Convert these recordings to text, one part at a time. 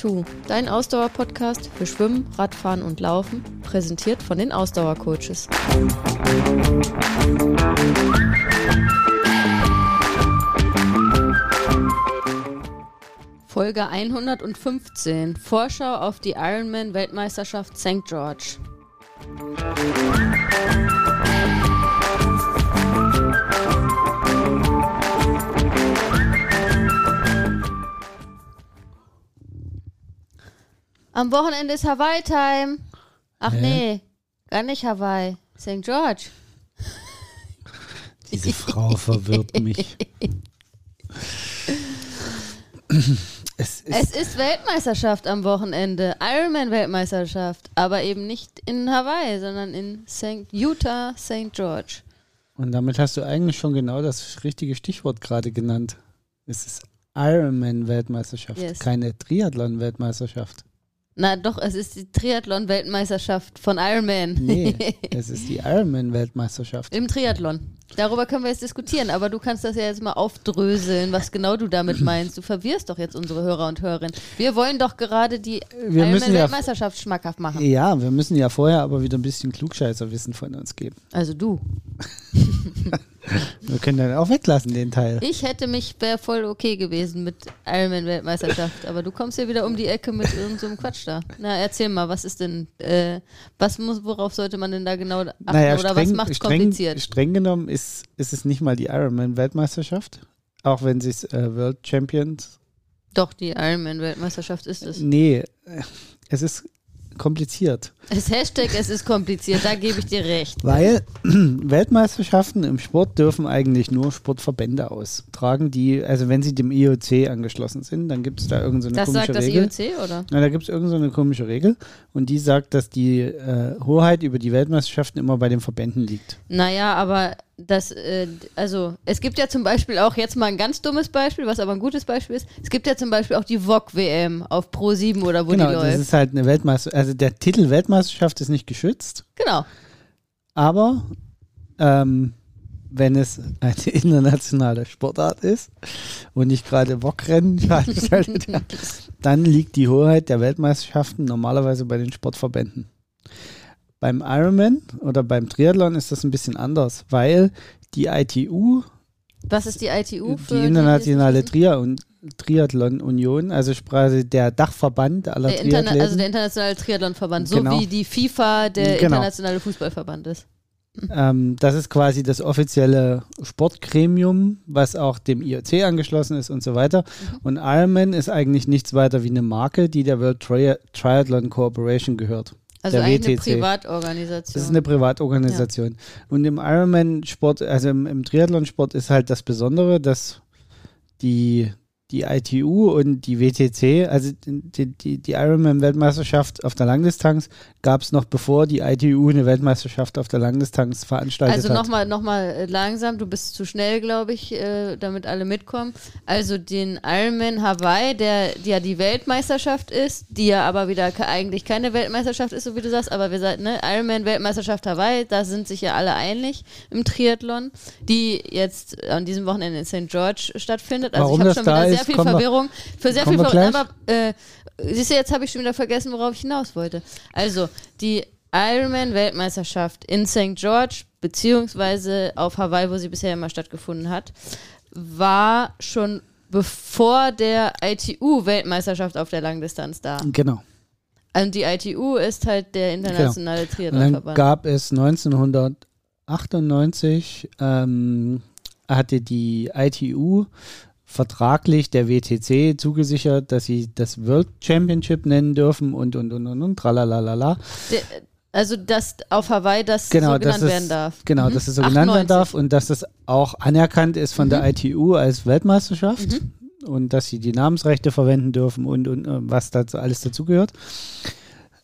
Two, dein Ausdauer-Podcast für Schwimmen, Radfahren und Laufen, präsentiert von den Ausdauercoaches. Folge 115. Vorschau auf die Ironman-Weltmeisterschaft St. George. Am Wochenende ist Hawaii-Time. Ach Hä? nee, gar nicht Hawaii. St. George. Diese Frau verwirrt mich. es, ist es ist Weltmeisterschaft am Wochenende. Ironman-Weltmeisterschaft. Aber eben nicht in Hawaii, sondern in St. Utah, St. George. Und damit hast du eigentlich schon genau das richtige Stichwort gerade genannt. Es ist Ironman-Weltmeisterschaft, yes. keine Triathlon-Weltmeisterschaft. Na doch, es ist die Triathlon-Weltmeisterschaft von Ironman. Nee, es ist die Ironman-Weltmeisterschaft. Im Triathlon. Darüber können wir jetzt diskutieren, aber du kannst das ja jetzt mal aufdröseln, was genau du damit meinst. Du verwirrst doch jetzt unsere Hörer und Hörerinnen. Wir wollen doch gerade die Ironman-Weltmeisterschaft ja, schmackhaft machen. Ja, wir müssen ja vorher aber wieder ein bisschen Klugscheißerwissen von uns geben. Also du. Wir können dann auch weglassen, den Teil. Ich hätte mich, wäre voll okay gewesen mit Ironman-Weltmeisterschaft, aber du kommst ja wieder um die Ecke mit irgendeinem so Quatsch da. Na, erzähl mal, was ist denn, äh, was muss, worauf sollte man denn da genau achten naja, oder streng, was macht es kompliziert? Streng genommen ist, ist es nicht mal die Ironman-Weltmeisterschaft, auch wenn sie es äh, World Champions. Doch, die Ironman-Weltmeisterschaft ist es. Nee, es ist kompliziert. Das Hashtag, es ist kompliziert, da gebe ich dir recht. Weil Weltmeisterschaften im Sport dürfen eigentlich nur Sportverbände austragen, die, also wenn sie dem IOC angeschlossen sind, dann gibt es da irgendeine so komische Regel. Das sagt das IOC, oder? Ja, da gibt es irgendeine so komische Regel und die sagt, dass die äh, Hoheit über die Weltmeisterschaften immer bei den Verbänden liegt. Naja, aber das, äh, also es gibt ja zum Beispiel auch jetzt mal ein ganz dummes Beispiel, was aber ein gutes Beispiel ist. Es gibt ja zum Beispiel auch die VOG-WM auf Pro 7 oder wo genau, die läuft. Das ist halt eine Weltmeisterschaft, also der Titel Weltmeisterschaft ist nicht geschützt. Genau. Aber ähm, wenn es eine internationale Sportart ist und nicht gerade veranstaltet, dann liegt die Hoheit der Weltmeisterschaften normalerweise bei den Sportverbänden. Beim Ironman oder beim Triathlon ist das ein bisschen anders, weil die ITU. Was ist die ITU? Für die internationale die Triathlon Union, also quasi der Dachverband aller der Triathleten. Also der internationale Triathlonverband, so genau. wie die FIFA der genau. internationale Fußballverband ist. Ähm, das ist quasi das offizielle Sportgremium, was auch dem IOC angeschlossen ist und so weiter. Mhm. Und Ironman ist eigentlich nichts weiter wie eine Marke, die der World Tri Triathlon Corporation gehört. Also der eigentlich WTC. eine Privatorganisation. Das ist eine Privatorganisation. Ja. Und im Ironman-Sport, also im, im Triathlon-Sport ist halt das Besondere, dass die die ITU und die WTC, also die, die, die Ironman-Weltmeisterschaft auf der Langdistanz gab es noch bevor die ITU eine Weltmeisterschaft auf der Langdistanz veranstaltet also hat. Also nochmal noch mal äh, langsam, du bist zu schnell, glaube ich, äh, damit alle mitkommen. Also den Ironman Hawaii, der, der ja die Weltmeisterschaft ist, die ja aber wieder eigentlich keine Weltmeisterschaft ist, so wie du sagst, aber wir sagen, ne, Ironman-Weltmeisterschaft Hawaii, da sind sich ja alle einig im Triathlon, die jetzt an diesem Wochenende in St. George stattfindet. Also Warum ich habe schon wieder sehr sehr viel Verwirrung. Für sehr viel Verwirrung. Aber äh, siehst du, jetzt habe ich schon wieder vergessen, worauf ich hinaus wollte. Also, die Ironman-Weltmeisterschaft in St. George, beziehungsweise auf Hawaii, wo sie bisher immer stattgefunden hat, war schon bevor der ITU-Weltmeisterschaft auf der Langdistanz da. Genau. Und die ITU ist halt der internationale genau. Triathlonverband. Dann gab es 1998 ähm, hatte die ITU vertraglich der WTC zugesichert, dass sie das World Championship nennen dürfen und und und und und tralalala. Also, dass auf Hawaii das genau, so genannt werden darf. Genau, mhm. dass es so 98. genannt werden darf und dass das auch anerkannt ist von mhm. der ITU als Weltmeisterschaft mhm. und dass sie die Namensrechte verwenden dürfen und, und, und äh, was dazu alles dazugehört.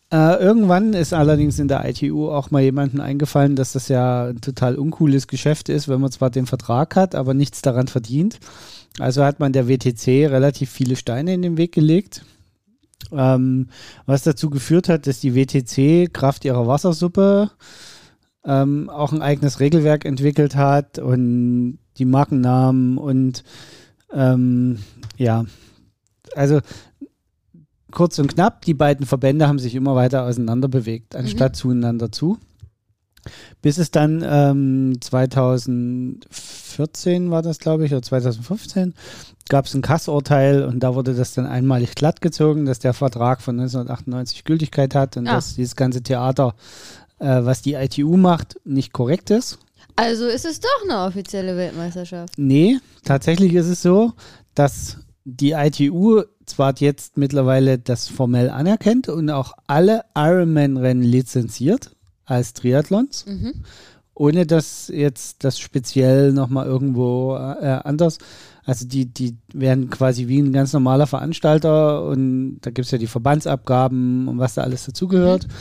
Äh, irgendwann ist allerdings in der ITU auch mal jemandem eingefallen, dass das ja ein total uncooles Geschäft ist, wenn man zwar den Vertrag hat, aber nichts daran verdient. Also hat man der WTC relativ viele Steine in den Weg gelegt. Ähm, was dazu geführt hat, dass die WTC Kraft ihrer Wassersuppe ähm, auch ein eigenes Regelwerk entwickelt hat und die Markennamen und ähm, ja, also kurz und knapp, die beiden Verbände haben sich immer weiter auseinander bewegt, anstatt mhm. zueinander zu. Bis es dann ähm, 2014 war das, glaube ich, oder 2015, gab es ein Kassurteil und da wurde das dann einmalig glattgezogen, dass der Vertrag von 1998 Gültigkeit hat und ah. dass dieses ganze Theater, äh, was die ITU macht, nicht korrekt ist. Also ist es doch eine offizielle Weltmeisterschaft. Nee, tatsächlich ist es so, dass die ITU zwar jetzt mittlerweile das formell anerkennt und auch alle Ironman-Rennen lizenziert als Triathlons, mhm. ohne dass jetzt das speziell nochmal irgendwo äh, anders, also die, die werden quasi wie ein ganz normaler Veranstalter und da gibt es ja die Verbandsabgaben und was da alles dazugehört. Mhm.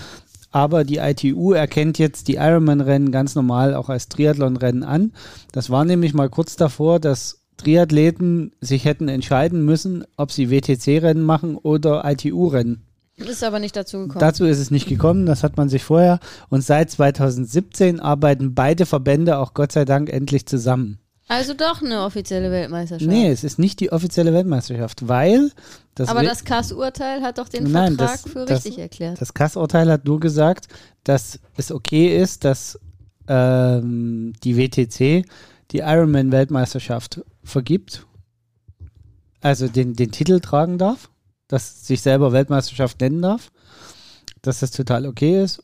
Aber die ITU erkennt jetzt die Ironman-Rennen ganz normal auch als Triathlon-Rennen an. Das war nämlich mal kurz davor, dass Triathleten sich hätten entscheiden müssen, ob sie WTC-Rennen machen oder ITU-Rennen. Ist aber nicht dazu gekommen. Dazu ist es nicht gekommen, das hat man sich vorher. Und seit 2017 arbeiten beide Verbände auch Gott sei Dank endlich zusammen. Also doch eine offizielle Weltmeisterschaft. Nee, es ist nicht die offizielle Weltmeisterschaft, weil das Aber das Kass-Urteil hat doch den Nein, Vertrag das, für das, richtig erklärt. Das Kass-Urteil hat nur gesagt, dass es okay ist, dass ähm, die WTC die Ironman-Weltmeisterschaft vergibt, also den, den Titel tragen darf, dass sich selber Weltmeisterschaft nennen darf, dass das total okay ist.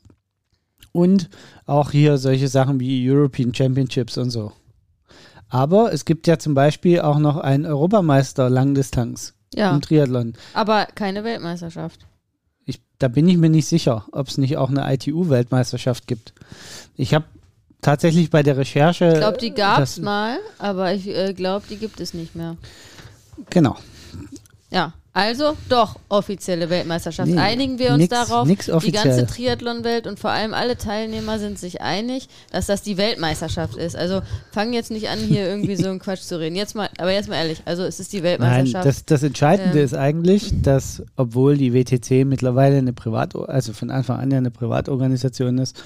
Und auch hier solche Sachen wie European Championships und so. Aber es gibt ja zum Beispiel auch noch einen Europameister Langdistanz ja, im Triathlon. Aber keine Weltmeisterschaft. Ich, da bin ich mir nicht sicher, ob es nicht auch eine ITU-Weltmeisterschaft gibt. Ich habe tatsächlich bei der Recherche. Ich glaube, die gab es mal, aber ich äh, glaube, die gibt es nicht mehr. Genau. Ja, also doch offizielle Weltmeisterschaft. Nee, Einigen wir uns nix, darauf. Nix die ganze Triathlon-Welt und vor allem alle Teilnehmer sind sich einig, dass das die Weltmeisterschaft ist. Also fangen jetzt nicht an, hier irgendwie so einen Quatsch zu reden. Jetzt mal, aber jetzt mal ehrlich, also es ist die Weltmeisterschaft. Nein, das, das Entscheidende ähm, ist eigentlich, dass obwohl die WTC mittlerweile eine Privat, also von Anfang an ja eine Privatorganisation ist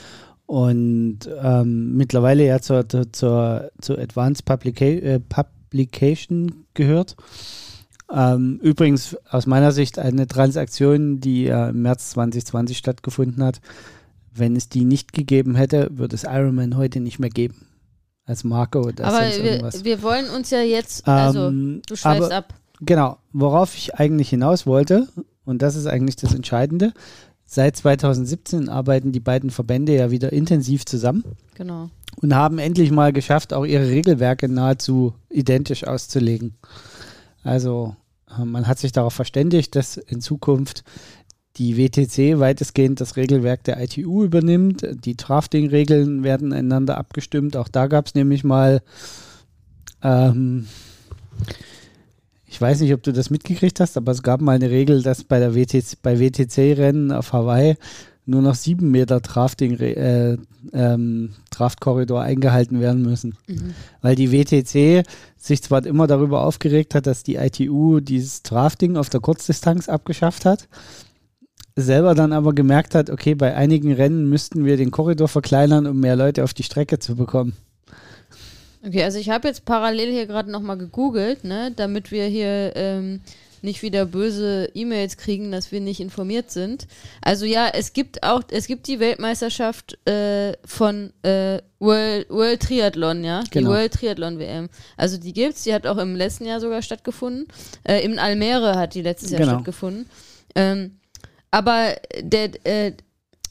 und ähm, mittlerweile ja zur, zur, zur Advanced Publica äh, Publication gehört. Ähm, übrigens aus meiner Sicht eine Transaktion, die äh, im März 2020 stattgefunden hat. Wenn es die nicht gegeben hätte, würde es Ironman heute nicht mehr geben. Als Marke oder Aber wir, wir, wollen uns ja jetzt, also ähm, du schweifst ab. Genau, worauf ich eigentlich hinaus wollte, und das ist eigentlich das Entscheidende, Seit 2017 arbeiten die beiden Verbände ja wieder intensiv zusammen. Genau. Und haben endlich mal geschafft, auch ihre Regelwerke nahezu identisch auszulegen. Also äh, man hat sich darauf verständigt, dass in Zukunft die WTC weitestgehend das Regelwerk der ITU übernimmt. Die Drafting-Regeln werden einander abgestimmt. Auch da gab es nämlich mal ähm, ich weiß nicht, ob du das mitgekriegt hast, aber es gab mal eine Regel, dass bei WTC, bei WTC-Rennen auf Hawaii nur noch sieben Meter Drafting, äh, ähm, Draftkorridor eingehalten werden müssen. Mhm. Weil die WTC sich zwar immer darüber aufgeregt hat, dass die ITU dieses Drafting auf der Kurzdistanz abgeschafft hat, selber dann aber gemerkt hat, okay, bei einigen Rennen müssten wir den Korridor verkleinern, um mehr Leute auf die Strecke zu bekommen. Okay, also ich habe jetzt parallel hier gerade nochmal gegoogelt, ne, damit wir hier ähm, nicht wieder böse E-Mails kriegen, dass wir nicht informiert sind. Also ja, es gibt auch, es gibt die Weltmeisterschaft äh, von äh, World, World Triathlon, ja, genau. die World Triathlon WM. Also die gibt's, die hat auch im letzten Jahr sogar stattgefunden. Äh, Im Almere hat die letztes Jahr genau. stattgefunden. Ähm, aber der, äh,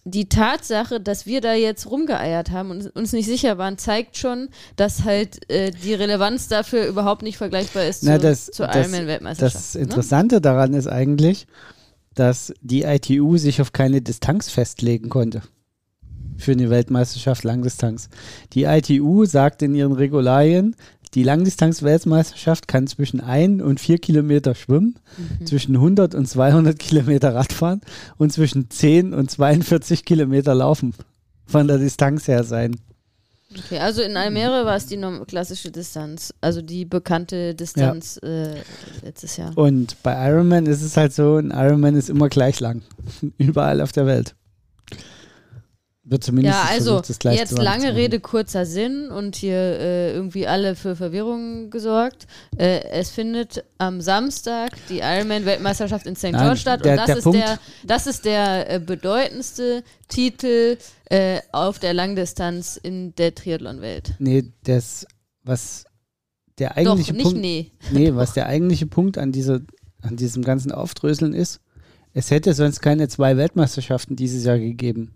die Tatsache, dass wir da jetzt rumgeeiert haben und uns nicht sicher waren, zeigt schon, dass halt äh, die Relevanz dafür überhaupt nicht vergleichbar ist Na, zu, das, zur Ironman-Weltmeisterschaft. Das ne? Interessante ne? daran ist eigentlich, dass die ITU sich auf keine Distanz festlegen konnte für eine Weltmeisterschaft Langdistanz. Die ITU sagt in ihren Regularien, die Langdistanz-Weltmeisterschaft kann zwischen 1 und 4 Kilometer schwimmen, mhm. zwischen 100 und 200 Kilometer Radfahren und zwischen 10 und 42 Kilometer laufen. Von der Distanz her sein. Okay, also in Almere war es die klassische Distanz, also die bekannte Distanz äh, letztes Jahr. Und bei Ironman ist es halt so, ein Ironman ist immer gleich lang. Überall auf der Welt. Wird zumindest Ja, also versucht, jetzt lange. Rede, kurzer Sinn und hier äh, irgendwie alle für Verwirrung gesorgt. Äh, es findet am Samstag die Ironman-Weltmeisterschaft in St. Nein, George statt der- und das der ist, Punkt- der, das ist der äh, bedeutendste Titel äh, auf der Langdistanz in der Triathlon-Welt. Nee, das, was der Doch, eigentliche nicht Punkt. nee. Nee, was der eigentliche Punkt an, dieser, an diesem ganzen Aufdröseln ist, es hätte sonst keine zwei Weltmeisterschaften dieses Jahr gegeben.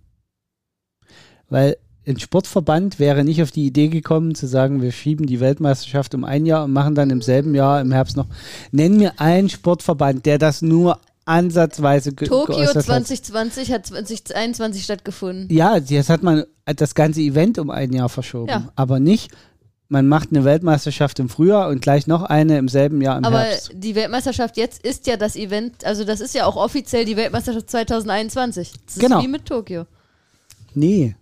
Weil ein Sportverband wäre nicht auf die Idee gekommen zu sagen, wir schieben die Weltmeisterschaft um ein Jahr und machen dann im selben Jahr im Herbst noch. Nenn mir einen Sportverband, der das nur ansatzweise Tokio geäußert hat. 2020 hat 2021 stattgefunden. Ja, jetzt hat man das ganze Event um ein Jahr verschoben. Ja. Aber nicht, man macht eine Weltmeisterschaft im Frühjahr und gleich noch eine im selben Jahr im Aber Herbst. die Weltmeisterschaft jetzt ist ja das Event, also das ist ja auch offiziell die Weltmeisterschaft 2021. Das ist Genau. wie mit Tokio. Nee.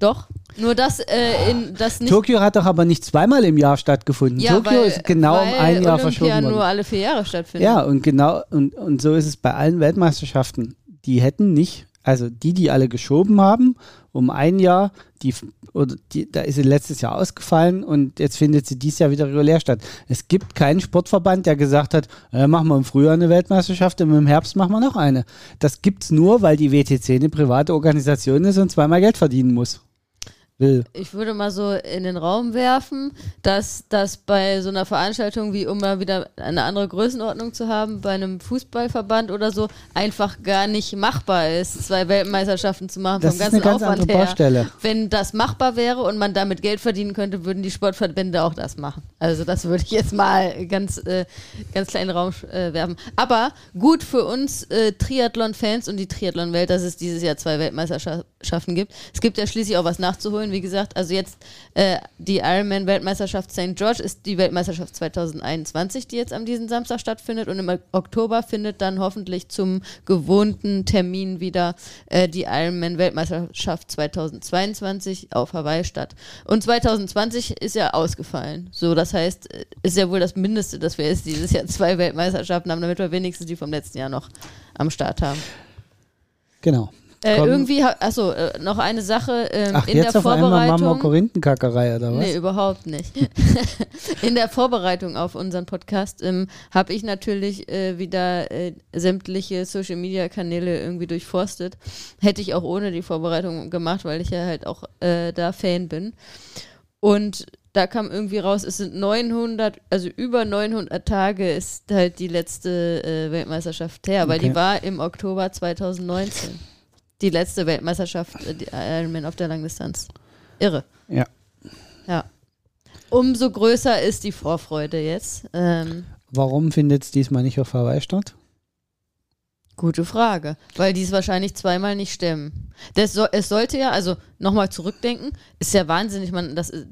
Doch. Nur das, äh, in, das nicht. Tokio hat doch aber nicht zweimal im Jahr stattgefunden. ja, Tokio weil, ist genau um ein Jahr Olympia verschoben nur worden. alle vier Jahre stattfindet. Ja, und genau, und, und so ist es bei allen Weltmeisterschaften. Die hätten nicht, also die, die alle geschoben haben, um ein Jahr, die, oder die, da ist sie letztes Jahr ausgefallen und jetzt findet sie dieses Jahr wieder regulär statt. Es gibt keinen Sportverband, der gesagt hat, äh, machen wir im Frühjahr eine Weltmeisterschaft und im Herbst machen wir noch eine. Das gibt's nur, weil die WTC eine private Organisation ist und zweimal Geld verdienen muss. Will. Ich würde mal so in den Raum werfen, dass das bei so einer Veranstaltung, wie um mal wieder eine andere Größenordnung zu haben, bei einem Fußballverband oder so, einfach gar nicht machbar ist, zwei Weltmeisterschaften zu machen Das vom ist eine ganzen ganz Aufwand andere her. Baustelle. Wenn das machbar wäre und man damit Geld verdienen könnte, würden die Sportverbände auch das machen. Also das würde ich jetzt mal ganz, äh, ganz kleinen Raum äh, werfen. Aber gut für uns äh, Triathlon-Fans und die Triathlon-Welt, dass es dieses Jahr zwei Weltmeisterschaften gibt. Es gibt ja schließlich auch was nachzuholen, wie gesagt. Also jetzt äh, die Ironman-Weltmeisterschaft St. George ist die Weltmeisterschaft 2021, die jetzt am diesen Samstag stattfindet. Und im Oktober findet dann hoffentlich zum gewohnten Termin wieder äh, die Ironman-Weltmeisterschaft 2022 auf Hawaii statt. Und 2020 ist ja ausgefallen. So, das heißt, äh, ist ja wohl das Mindeste, dass wir jetzt dieses Jahr zwei Weltmeisterschaften haben, damit wir wenigstens die vom letzten Jahr noch am Start haben. Genau. Äh, irgendwie, achso, äh, noch eine Sache ähm, Ach, in jetzt der auf einmal machen wir Vorbereitung. Korinthenkackerei oder was? Nee, überhaupt nicht. In der Vorbereitung auf unseren Podcast ähm, habe ich natürlich äh, wieder äh, sämtliche Social Media Kanäle irgendwie durchforstet. Hätte ich auch ohne die Vorbereitung gemacht, weil ich ja halt auch äh, da Fan bin. Und da kam irgendwie raus, es sind 900, also über 900 Tage ist halt die letzte äh, Weltmeisterschaft her, weil Okay. die war im Oktober 2019. Die letzte Weltmeisterschaft, äh, die Ironman auf der Langdistanz. Irre. Ja. Ja. Umso größer ist die Vorfreude jetzt. Ähm, Warum findet es diesmal nicht auf Hawaii statt? gute Frage. Weil die es wahrscheinlich zweimal nicht stemmen. Das so, es sollte ja, also nochmal zurückdenken, ist ja wahnsinnig, man, das, ist-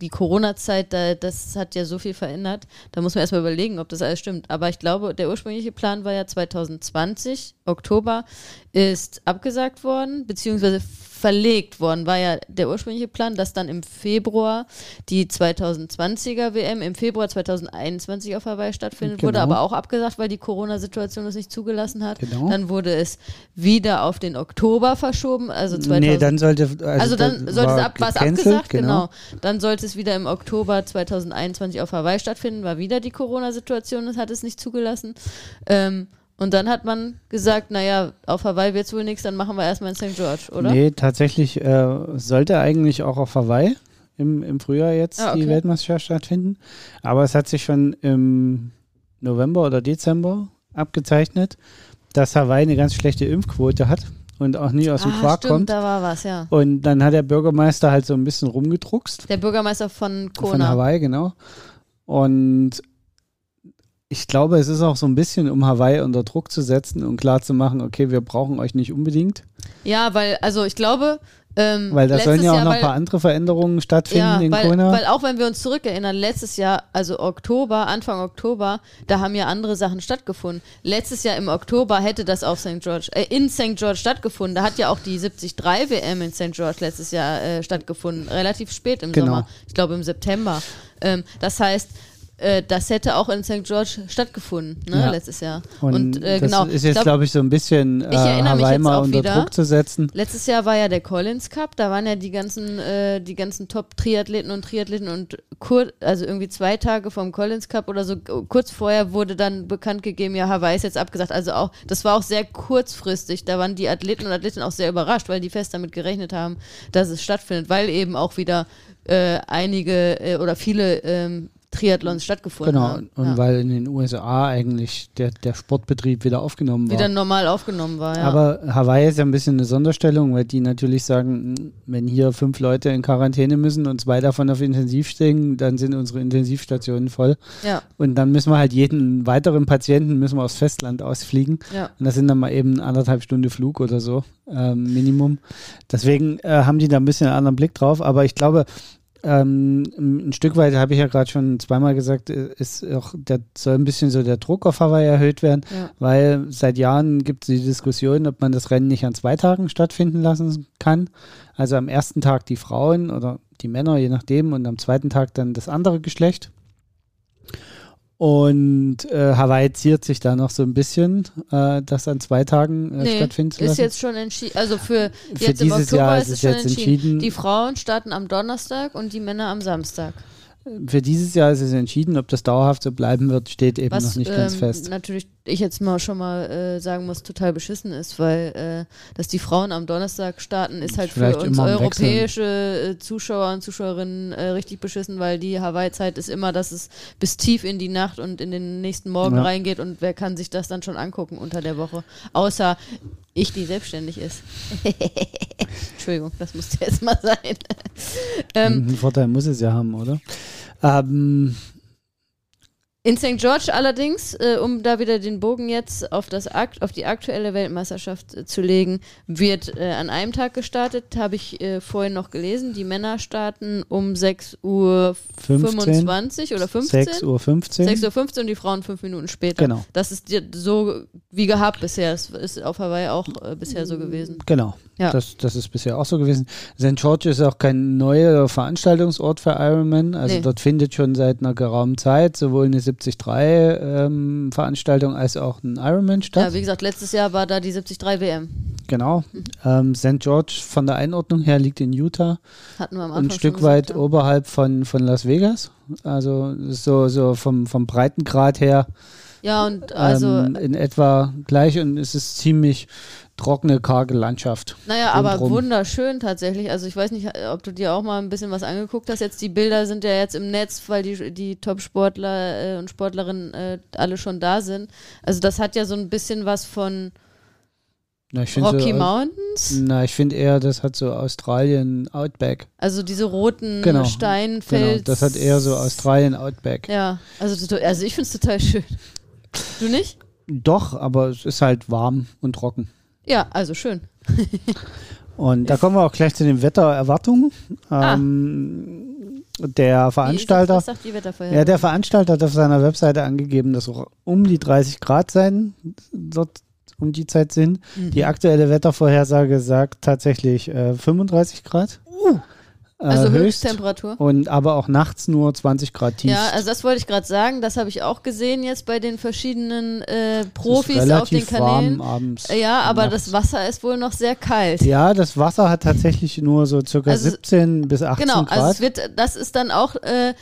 die Corona-Zeit, da, das hat ja so viel verändert. Da muss man erstmal überlegen, ob das alles stimmt. Aber ich glaube, der ursprüngliche Plan war ja 2020, Oktober, ist abgesagt worden, beziehungsweise verlegt worden, war ja der ursprüngliche Plan, dass dann im Februar die 2020er WM im Februar 2021 auf Hawaii stattfindet, wurde Genau. aber auch abgesagt, weil die Corona-Situation das nicht zugelassen hat. Genau. Dann wurde es wieder auf den Oktober verschoben, also 2000 nee, dann sollte. Also, also dann sollte ab, was abgesagt, genau. Dann sollte es wieder im Oktober 2021 auf Hawaii stattfinden, war wieder die Corona-Situation, das hat es nicht zugelassen. Ähm, und dann hat man gesagt, naja, auf Hawaii wird es wohl nichts, dann machen wir erstmal in St. George, oder? Nee, tatsächlich äh, sollte eigentlich auch auf Hawaii im, im Frühjahr jetzt Ah, die okay. Weltmeisterschaft stattfinden. Aber es hat sich schon im November oder Dezember abgezeichnet, dass Hawaii eine ganz schlechte Impfquote hat und auch nie aus dem ah, Quark stimmt, kommt. da war was, ja. Und dann hat der Bürgermeister halt so ein bisschen rumgedruckst. Der Bürgermeister von Von Kona. Hawaii, genau. Und ich glaube, es ist auch so ein bisschen, um Hawaii unter Druck zu setzen und klar zu machen, okay, wir brauchen euch nicht unbedingt. Ja, weil, also ich glaube, Ähm, Weil da sollen ja auch Jahr, noch ein paar andere Veränderungen stattfinden ja, in weil, Kona. weil auch wenn wir uns zurückerinnern, letztes Jahr, also Oktober, Anfang Oktober, da haben ja andere Sachen stattgefunden. Letztes Jahr im Oktober hätte das auf St. George, äh, in St. George stattgefunden. Da hat ja auch die 73 WM in St. George letztes Jahr äh, stattgefunden, relativ spät im Genau. Sommer. Ich glaube im September. Ähm, das heißt, äh, das hätte auch in St. George stattgefunden, ne, Ja. letztes Jahr. Und, Und, äh, das genau. ist jetzt, Ich glaub- glaube ich, so ein bisschen äh, Hawaii jetzt mal auch unter wieder. Druck zu setzen. Letztes Jahr war ja der Collins Cup, da waren ja die ganzen, äh, die ganzen Top-Triathleten und Triathleten und kur also irgendwie zwei Tage vom Collins Cup oder so, kurz vorher wurde dann bekannt gegeben, ja, Hawaii ist jetzt abgesagt. Also auch, das war auch sehr kurzfristig. Da waren die Athleten und Athletinnen auch sehr überrascht, weil die fest damit gerechnet haben, dass es stattfindet, weil eben auch wieder äh, einige äh, oder viele ähm, Triathlons stattgefunden Genau, haben. und ja. weil in den USA eigentlich der, der Sportbetrieb wieder aufgenommen war. wieder normal aufgenommen war, ja. Aber Hawaii ist ja ein bisschen eine Sonderstellung, weil die natürlich sagen, wenn hier fünf Leute in Quarantäne müssen und zwei davon auf Intensiv stehen, dann sind unsere Intensivstationen voll. ja, Und dann müssen wir halt jeden weiteren Patienten müssen wir aufs Festland ausfliegen. ja. Und das sind dann mal eben anderthalb Stunden Flug oder so, ähm, Minimum. Deswegen äh, haben die da ein bisschen einen anderen Blick drauf. Aber ich glaube, ähm, ein Stück weit habe ich ja gerade schon zweimal gesagt, äh, ist auch, der soll ein bisschen so der Druck auf Hawaii erhöht werden, Ja. weil seit Jahren gibt es die Diskussion, ob man das Rennen nicht an zwei Tagen stattfinden lassen kann. Also am ersten Tag die Frauen oder die Männer, je nachdem, und am zweiten Tag dann das andere Geschlecht. Und äh, Hawaii ziert sich da noch so ein bisschen, äh, das an zwei Tagen äh, Nee, stattfinden zu ist jetzt schon entschieden. Also für, Für jetzt im dieses Oktober Jahr ist es schon jetzt entschieden. entschieden. Die Frauen starten am Donnerstag und die Männer am Samstag. Für dieses Jahr ist es entschieden, ob das dauerhaft so bleiben wird, steht eben Was noch nicht ganz ähm, fest. natürlich ich jetzt mal schon mal äh, sagen muss, total beschissen ist, weil äh, dass die Frauen am Donnerstag starten, ist halt Vielleicht für uns europäische äh, Zuschauer und Zuschauerinnen äh, richtig beschissen, weil die Hawaii-Zeit ist immer, dass es bis tief in die Nacht und in den nächsten Morgen Ja. reingeht und wer kann sich das dann schon angucken unter der Woche? Außer ich, die selbstständig ist. Entschuldigung, das musste jetzt mal sein. ähm, Einen Vorteil muss es ja haben, oder? Ähm, In St. George allerdings, äh, um da wieder den Bogen jetzt auf, das Akt, auf die aktuelle Weltmeisterschaft äh, zu legen, wird äh, an einem Tag gestartet, habe ich äh, vorhin noch gelesen. Die Männer starten um 6 Uhr 15, 25 oder 15? 6 Uhr 15. 6 Uhr 15 und die Frauen fünf Minuten später. Genau. Das ist so wie gehabt bisher. Es ist auf Hawaii auch äh, bisher so gewesen. Genau. Ja. Das, das ist bisher auch so gewesen. St. George ist auch kein neuer Veranstaltungsort für Ironman. Also Nee. dort findet schon seit einer geraumen Zeit sowohl eine 73-Veranstaltung als auch ein Ironman statt. Ja, wie gesagt, letztes Jahr war da die 73 WM. genau. Ähm, St. George von der Einordnung her liegt in Utah. Hatten wir am Anfang ein Stück weit gesagt, ja. oberhalb von, von Las Vegas. Also so, so vom, vom Breitengrad her Ja, und also ähm, in etwa gleich und es ist ziemlich trockene, karge Landschaft. Naja, aber rundrum. wunderschön tatsächlich. Also ich weiß nicht, ob du dir auch mal ein bisschen was angeguckt hast. Jetzt die Bilder sind ja jetzt im Netz, weil die, die Top-Sportler äh, und Sportlerinnen äh, alle schon da sind. Also das hat ja so ein bisschen was von Na, Rocky so, Mountains. Na, ich finde eher, das hat so Australien Outback. Also diese roten Genau. Genau, Steinfels. das hat eher so Australien Outback. Ja, also, also ich finde es total schön. Du nicht? Doch, aber es ist halt warm und trocken. Ja, also schön. Und da kommen wir auch gleich zu den Wettererwartungen. Ah. Ähm, der Veranstalter. das? Ja, der Veranstalter hat auf seiner Webseite angegeben, dass auch um die 30 Grad sein, dort um die Zeit sind. Mhm. Die aktuelle Wettervorhersage sagt tatsächlich äh, 35 Grad. Äh, also höchst. Höchsttemperatur. Und aber auch nachts nur 20 Grad tief. Ja, also das wollte ich gerade sagen. Das habe ich auch gesehen jetzt bei den verschiedenen äh, Profis auf den Kanälen. warm abends. Äh, Ja, aber nachts. das Wasser ist wohl noch sehr kalt. Ja, das Wasser hat tatsächlich nur so circa Also- 17 bis 18 genau, Grad. also es wird, das ist dann auch äh,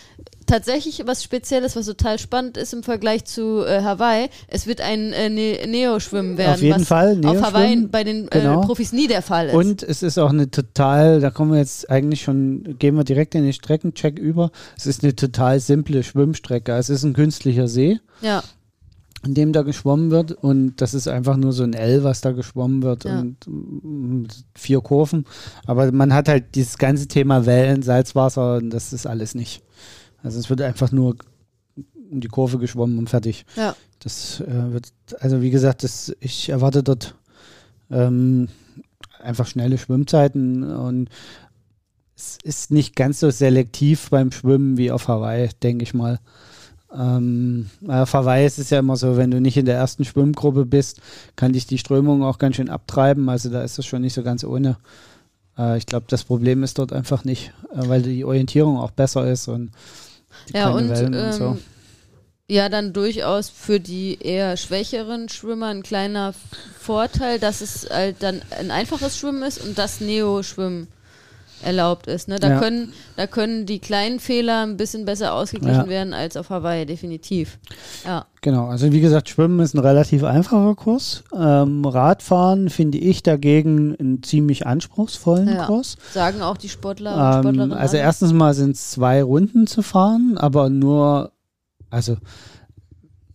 tatsächlich was Spezielles, was total spannend ist im Vergleich zu äh, Hawaii. Es wird ein äh, ne Neo-Schwimmen werden. Auf jeden Fall, Auf Neoschwimmen, Hawaii bei den genau. äh, Profis nie der Fall ist. Und es ist auch eine total, da kommen wir jetzt eigentlich schon, gehen wir direkt in den Streckencheck über. Es ist eine total simple Schwimmstrecke. Es ist ein künstlicher See, ja, in dem da geschwommen wird. Und das ist einfach nur so ein L, was da geschwommen wird. Ja. Und mm, vier Kurven. Aber man hat halt dieses ganze Thema Wellen, Salzwasser und das ist alles nicht. Also es wird einfach nur um die Kurve geschwommen und fertig. ja. Das äh, wird, also wie gesagt, das, ich erwarte dort ähm, einfach schnelle Schwimmzeiten und es ist nicht ganz so selektiv beim Schwimmen wie auf Hawaii, denke ich mal. Ähm, auf Hawaii ist es ja immer so, wenn du nicht in der ersten Schwimmgruppe bist, kann dich die Strömung auch ganz schön abtreiben. Also da ist es schon nicht so ganz ohne. Äh, ich glaube, das Problem ist dort einfach nicht, äh, weil die Orientierung auch besser ist und Ja, und, ähm, und so. ja, dann durchaus für die eher schwächeren Schwimmer ein kleiner Vorteil, dass es halt dann ein einfaches Schwimmen ist und das Neo-Schwimmen erlaubt ist. Ne? Da, Ja. können, da können die kleinen Fehler ein bisschen besser ausgeglichen Ja. werden als auf Hawaii, definitiv. Ja. Genau, also wie gesagt, Schwimmen ist ein relativ einfacher Kurs. Ähm, Radfahren finde ich dagegen einen ziemlich anspruchsvollen Ja. Kurs. Sagen auch die Sportler und Ähm, Sportlerinnen. also erstens mal sind es zwei Runden zu fahren, aber nur, also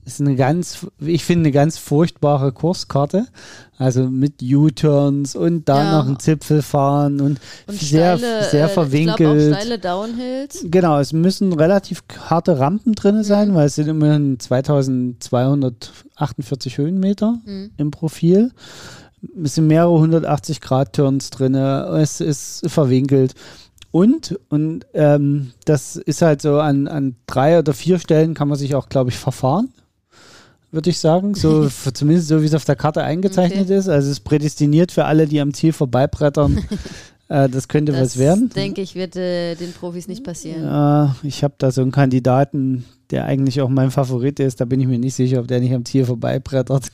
ist eine ganz, ich finde eine ganz furchtbare Kurskarte. Also mit U-Turns und da Ja. noch einen Zipfel fahren und, und sehr, steile, sehr äh, Ich verwinkelt. glaube auch steile Downhills. Genau, es müssen relativ harte Rampen drin sein, Mhm. weil es sind immerhin 2248 Höhenmeter Hm. im Profil. Es sind mehrere 180 Grad Turns drin. Es ist verwinkelt. Und, und ähm, das ist halt so an, an drei oder vier Stellen kann man sich auch, glaube ich, verfahren. Würde ich sagen. So, zumindest so, wie es auf der Karte eingezeichnet Okay. ist. Also es ist prädestiniert für alle, die am Ziel vorbeibrettern. äh, das könnte was Das, werden. denke ich, wird äh, den Profis nicht passieren. Ja, ich habe da so einen Kandidaten, der eigentlich auch mein Favorit ist. Da bin ich mir nicht sicher, ob der nicht am Ziel vorbeibrettert.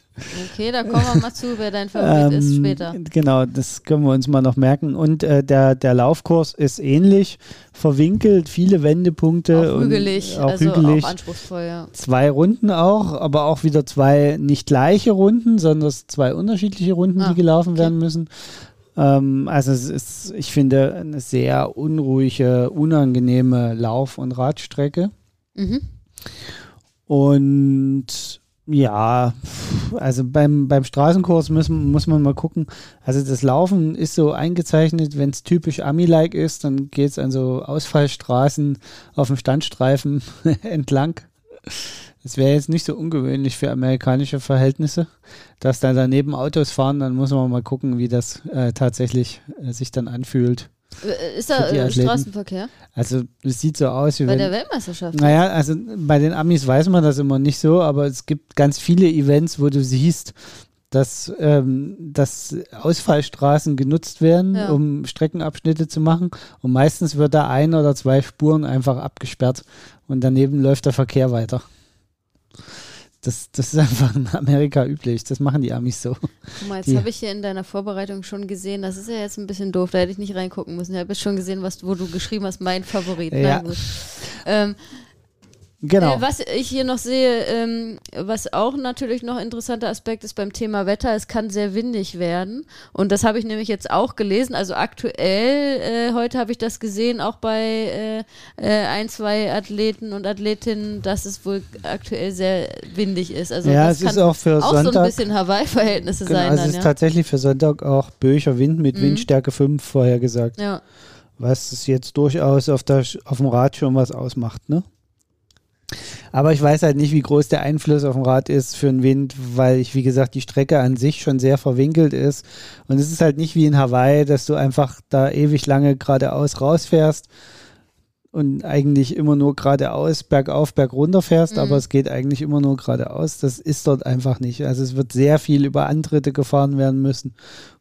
Okay, da kommen wir mal zu, wer dein Favorit ist Ähm, später. Genau, das können wir uns mal noch merken. Und äh, der, der Laufkurs ist ähnlich verwinkelt, viele Wendepunkte. Auch hügelig, auch also hügelig. auch anspruchsvoll, ja. Zwei Runden auch, aber auch wieder zwei nicht gleiche Runden, sondern zwei unterschiedliche Runden, Ah, die gelaufen okay. werden müssen. Ähm, also es ist, ich finde, eine sehr unruhige, unangenehme Lauf- und Radstrecke. Mhm. Und ja, also beim, beim Straßenkurs müssen, muss man mal gucken. Also das Laufen ist so eingezeichnet, wenn es typisch Ami-like ist, dann geht es an so Ausfallstraßen auf dem Standstreifen entlang. Das wäre jetzt nicht so ungewöhnlich für amerikanische Verhältnisse, dass da daneben Autos fahren, dann muss man mal gucken, wie das äh, tatsächlich äh, sich dann anfühlt. Äh, Ist da äh. Straßenverkehr? Also es sieht so aus, wie Bei wenn der Weltmeisterschaft? naja, also bei den Amis weiß man das immer nicht so, aber es gibt ganz viele Events, wo du siehst, dass, ähm, dass Ausfallstraßen genutzt werden, Ja. um Streckenabschnitte zu machen. Und meistens wird da ein oder zwei Spuren einfach abgesperrt und daneben läuft der Verkehr weiter. Das, das ist einfach in Amerika üblich. Das machen die Amis so. Guck mal, jetzt habe ich hier in deiner Vorbereitung schon gesehen, das ist ja jetzt ein bisschen doof, da hätte ich nicht reingucken müssen. Ich habe jetzt schon gesehen, was, wo du geschrieben hast, mein Favorit. Ja. Ähm, Genau. Äh, was ich hier noch sehe, ähm, was auch natürlich noch ein interessanter Aspekt ist beim Thema Wetter, es kann sehr windig werden. Und das habe ich nämlich jetzt auch gelesen. Also aktuell, äh, heute habe ich das gesehen, auch bei äh, ein, zwei Athleten und Athletinnen, dass es wohl aktuell sehr windig ist. Also ja, das es ist auch für auch so ein Sonntag. bisschen Hawaii-Verhältnisse genau, sein also es ist ja. tatsächlich für Sonntag auch böiger Wind mit Mhm. Windstärke 5 vorhergesagt. Ja. was es jetzt durchaus auf, der, auf dem Rad schon was ausmacht, ne? Aber ich weiß halt nicht, wie groß der Einfluss auf dem Rad ist für den Wind, weil ich, wie gesagt, die Strecke an sich schon sehr verwinkelt ist. Und es ist halt nicht wie in Hawaii, dass du einfach da ewig lange geradeaus rausfährst und eigentlich immer nur geradeaus, bergauf, bergunter fährst, Mhm. aber es geht eigentlich immer nur geradeaus. Das ist dort einfach nicht. Also es wird sehr viel über Antritte gefahren werden müssen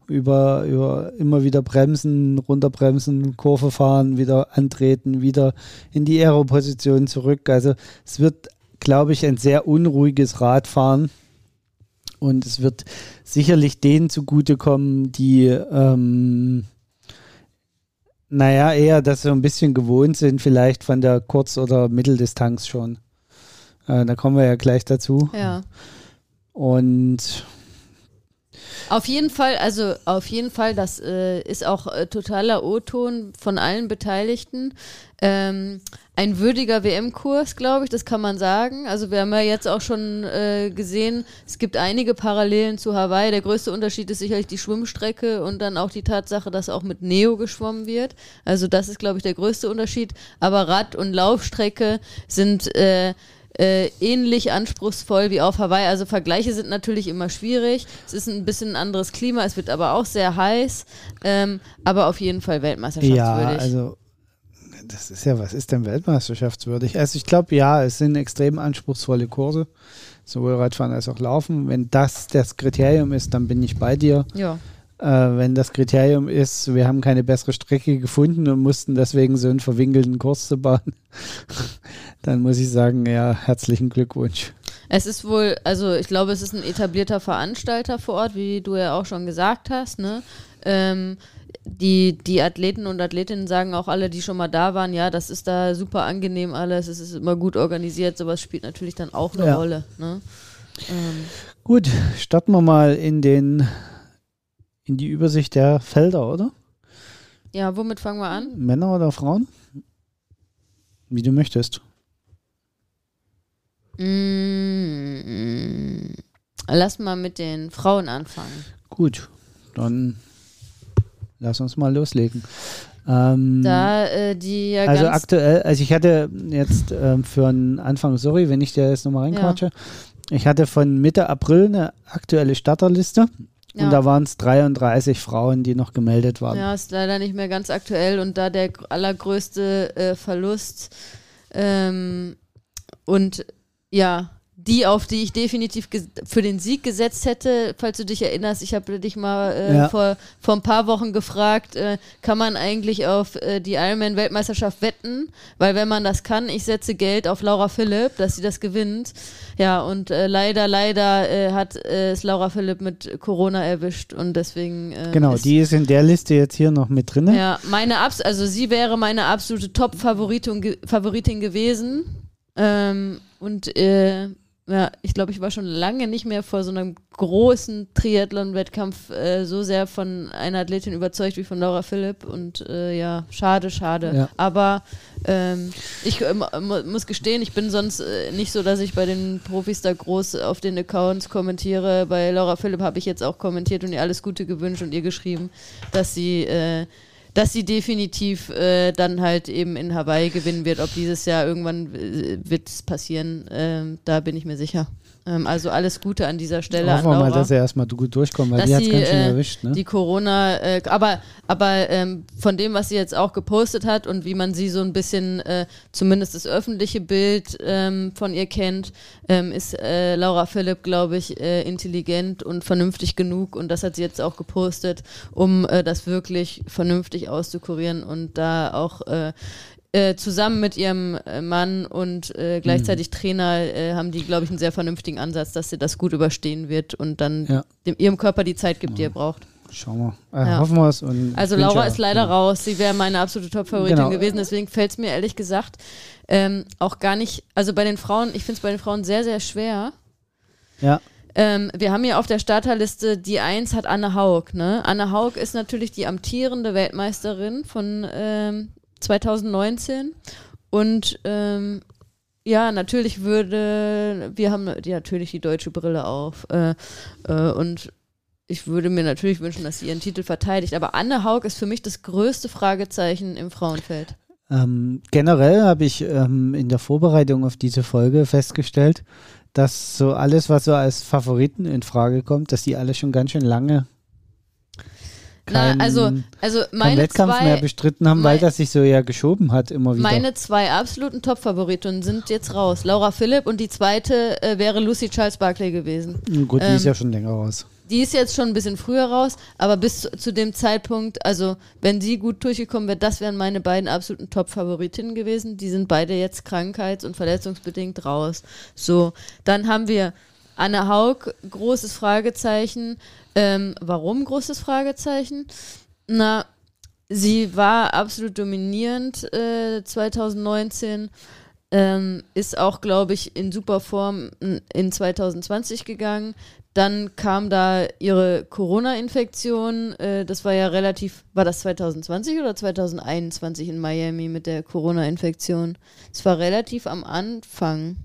über, über immer wieder bremsen, runterbremsen, Kurve fahren, wieder antreten, wieder in die Aeroposition zurück. Also es wird, glaube ich, ein sehr unruhiges Radfahren. Und es wird sicherlich denen zugutekommen, die, ähm, naja, eher das so ein bisschen gewohnt sind, vielleicht von der Kurz- oder Mitteldistanz schon. Äh, da kommen wir ja gleich dazu. ja. Und Auf jeden Fall, also auf jeden Fall, das äh, ist auch äh, totaler O-Ton von allen Beteiligten. Ähm, ein würdiger WM-Kurs, glaube ich, das kann man sagen. Also wir haben ja jetzt auch schon äh, gesehen, es gibt einige Parallelen zu Hawaii. Der größte Unterschied ist sicherlich die Schwimmstrecke und dann auch die Tatsache, dass auch mit Neo geschwommen wird. Also das ist, glaube ich, der größte Unterschied. Aber Rad- und Laufstrecke sind äh, äh, ähnlich anspruchsvoll wie auf Hawaii. Also Vergleiche sind natürlich immer schwierig. Es ist ein bisschen ein anderes Klima, es wird aber auch sehr heiß, ähm, aber auf jeden Fall weltmeisterschaftswürdig. Ja, also das ist ja, was ist denn weltmeisterschaftswürdig? Also ich glaube, ja, es sind extrem anspruchsvolle Kurse, sowohl Radfahren als auch Laufen. Wenn das das Kriterium ist, dann bin ich bei dir. Ja. Äh, wenn das Kriterium ist, wir haben keine bessere Strecke gefunden und mussten deswegen so einen verwinkelten Kurs zu bauen, dann muss ich sagen, ja, herzlichen Glückwunsch. Es ist wohl, also ich glaube, es ist ein etablierter Veranstalter vor Ort, wie du ja auch schon gesagt hast, ne? Ähm, die, die Athleten und Athletinnen sagen auch alle, die schon mal da waren, ja, das ist da super angenehm alles, es ist immer gut organisiert, sowas spielt natürlich dann auch eine Ja. Rolle. Ne? Ähm, Gut, starten wir mal in den in die Übersicht der Felder, oder? ja, womit fangen wir an? Männer oder Frauen? Wie du möchtest. Mm, lass mal mit den Frauen anfangen. Gut, dann lass uns mal loslegen. Ähm, Da äh, die ja also aktuell, also ich hatte jetzt ähm, für einen Anfang, sorry, wenn ich dir jetzt nochmal reinquatsche, ich hatte von Mitte April eine aktuelle Starterliste ja. und da waren es 33 Frauen, die noch gemeldet waren. Ja, ist leider nicht mehr ganz aktuell und da der gr- allergrößte äh, Verlust ähm, und ja, die, auf die ich definitiv für den Sieg gesetzt hätte, falls du dich erinnerst, ich habe dich mal äh, Ja. vor, vor ein paar Wochen gefragt, äh, kann man eigentlich auf äh, die Ironman-Weltmeisterschaft wetten? Weil wenn man das kann, ich setze Geld auf Laura Philipp, dass sie das gewinnt. Ja, und äh, leider, leider äh, hat äh, es Laura Philipp mit Corona erwischt und deswegen Genau, ist die ist in der Liste jetzt hier noch mit drin. ja, meine Abs also sie wäre meine absolute Top-Favoritin ge Favoritin gewesen. Ähm, und äh, ja, ich glaube, ich war schon lange nicht mehr vor so einem großen Triathlon-Wettkampf äh, so sehr von einer Athletin überzeugt wie von Laura Philipp. Und äh, ja, schade, schade. Ja. Aber ähm, ich äh, mu- mu- muss gestehen, ich bin sonst äh, nicht so, dass ich bei den Profis da groß auf den Accounts kommentiere. Bei Laura Philipp habe ich jetzt auch kommentiert und ihr alles Gute gewünscht und ihr geschrieben, dass sie, äh, dass sie definitiv äh, dann halt eben in Hawaii gewinnen wird. Ob dieses Jahr irgendwann äh, wird es passieren, ähm, da bin ich mir sicher. Ähm, also alles Gute an dieser Stelle Hoffen wir mal, dass er erstmal gut durchkommt, weil dass die hat es sie, ganz schön äh, erwischt. Ne? die Corona, äh, aber, aber ähm, von dem, was sie jetzt auch gepostet hat und wie man sie so ein bisschen, äh, zumindest das öffentliche Bild ähm, von ihr kennt, ähm, ist äh, Laura Philipp, glaube ich, äh, intelligent und vernünftig genug und das hat sie jetzt auch gepostet, um äh, das wirklich vernünftig auszukurieren und da auch äh, zusammen mit ihrem äh, Mann und äh, gleichzeitig Mhm. Trainer äh, haben die, glaube ich, einen sehr vernünftigen Ansatz, dass sie das gut überstehen wird und dann Ja. dem, ihrem Körper die Zeit gibt, die er braucht. Schauen wir. Äh, Ja. Hoffen wir es. Also Laura ist leider ja. raus. Sie wäre meine absolute Top-Favoritin Genau. gewesen. Deswegen fällt es mir ehrlich gesagt ähm, auch gar nicht, also bei den Frauen, ich finde es bei den Frauen sehr, sehr schwer. Ja, Ähm, wir haben hier auf der Starterliste, die Eins hat Anne Haug. Ne? Anne Haug ist natürlich die amtierende Weltmeisterin von ähm, 2019. Und ähm, ja, natürlich würde, wir haben die, natürlich die deutsche Brille auf. Äh, äh, und ich würde mir natürlich wünschen, dass sie ihren Titel verteidigt. Aber Anne Haug ist für mich das größte Fragezeichen im Frauenfeld. ähm, generell habe ich ähm, in der Vorbereitung auf diese Folge festgestellt, dass so alles, was so als Favoriten in Frage kommt, dass die alle schon ganz schön lange keinen, Na, also, also keinen meine Wettkampf zwei, mehr bestritten haben, weil mein- das sich so ja geschoben hat immer wieder. Meine zwei absoluten Top-Favoriten sind jetzt raus. Laura Philipp und die zweite äh, wäre Lucy Charles Barclay gewesen. Gut, die ist ähm, ja schon länger raus. Die ist jetzt schon ein bisschen früher raus, aber bis zu, zu dem Zeitpunkt, also wenn sie gut durchgekommen wäre, das wären meine beiden absoluten Top-Favoritinnen gewesen. Die sind beide jetzt krankheits- und verletzungsbedingt raus. So, dann haben wir Anne Haug, großes Fragezeichen. Ähm, warum großes Fragezeichen? Na, sie war absolut dominierend äh, 2019. Ähm, ist auch, glaube ich, in super Form in 2020 gegangen. Dann kam da ihre Corona-Infektion. Äh, das war ja relativ, war das 2020 oder 2021 in Miami mit der Corona-Infektion? Es war relativ am Anfang.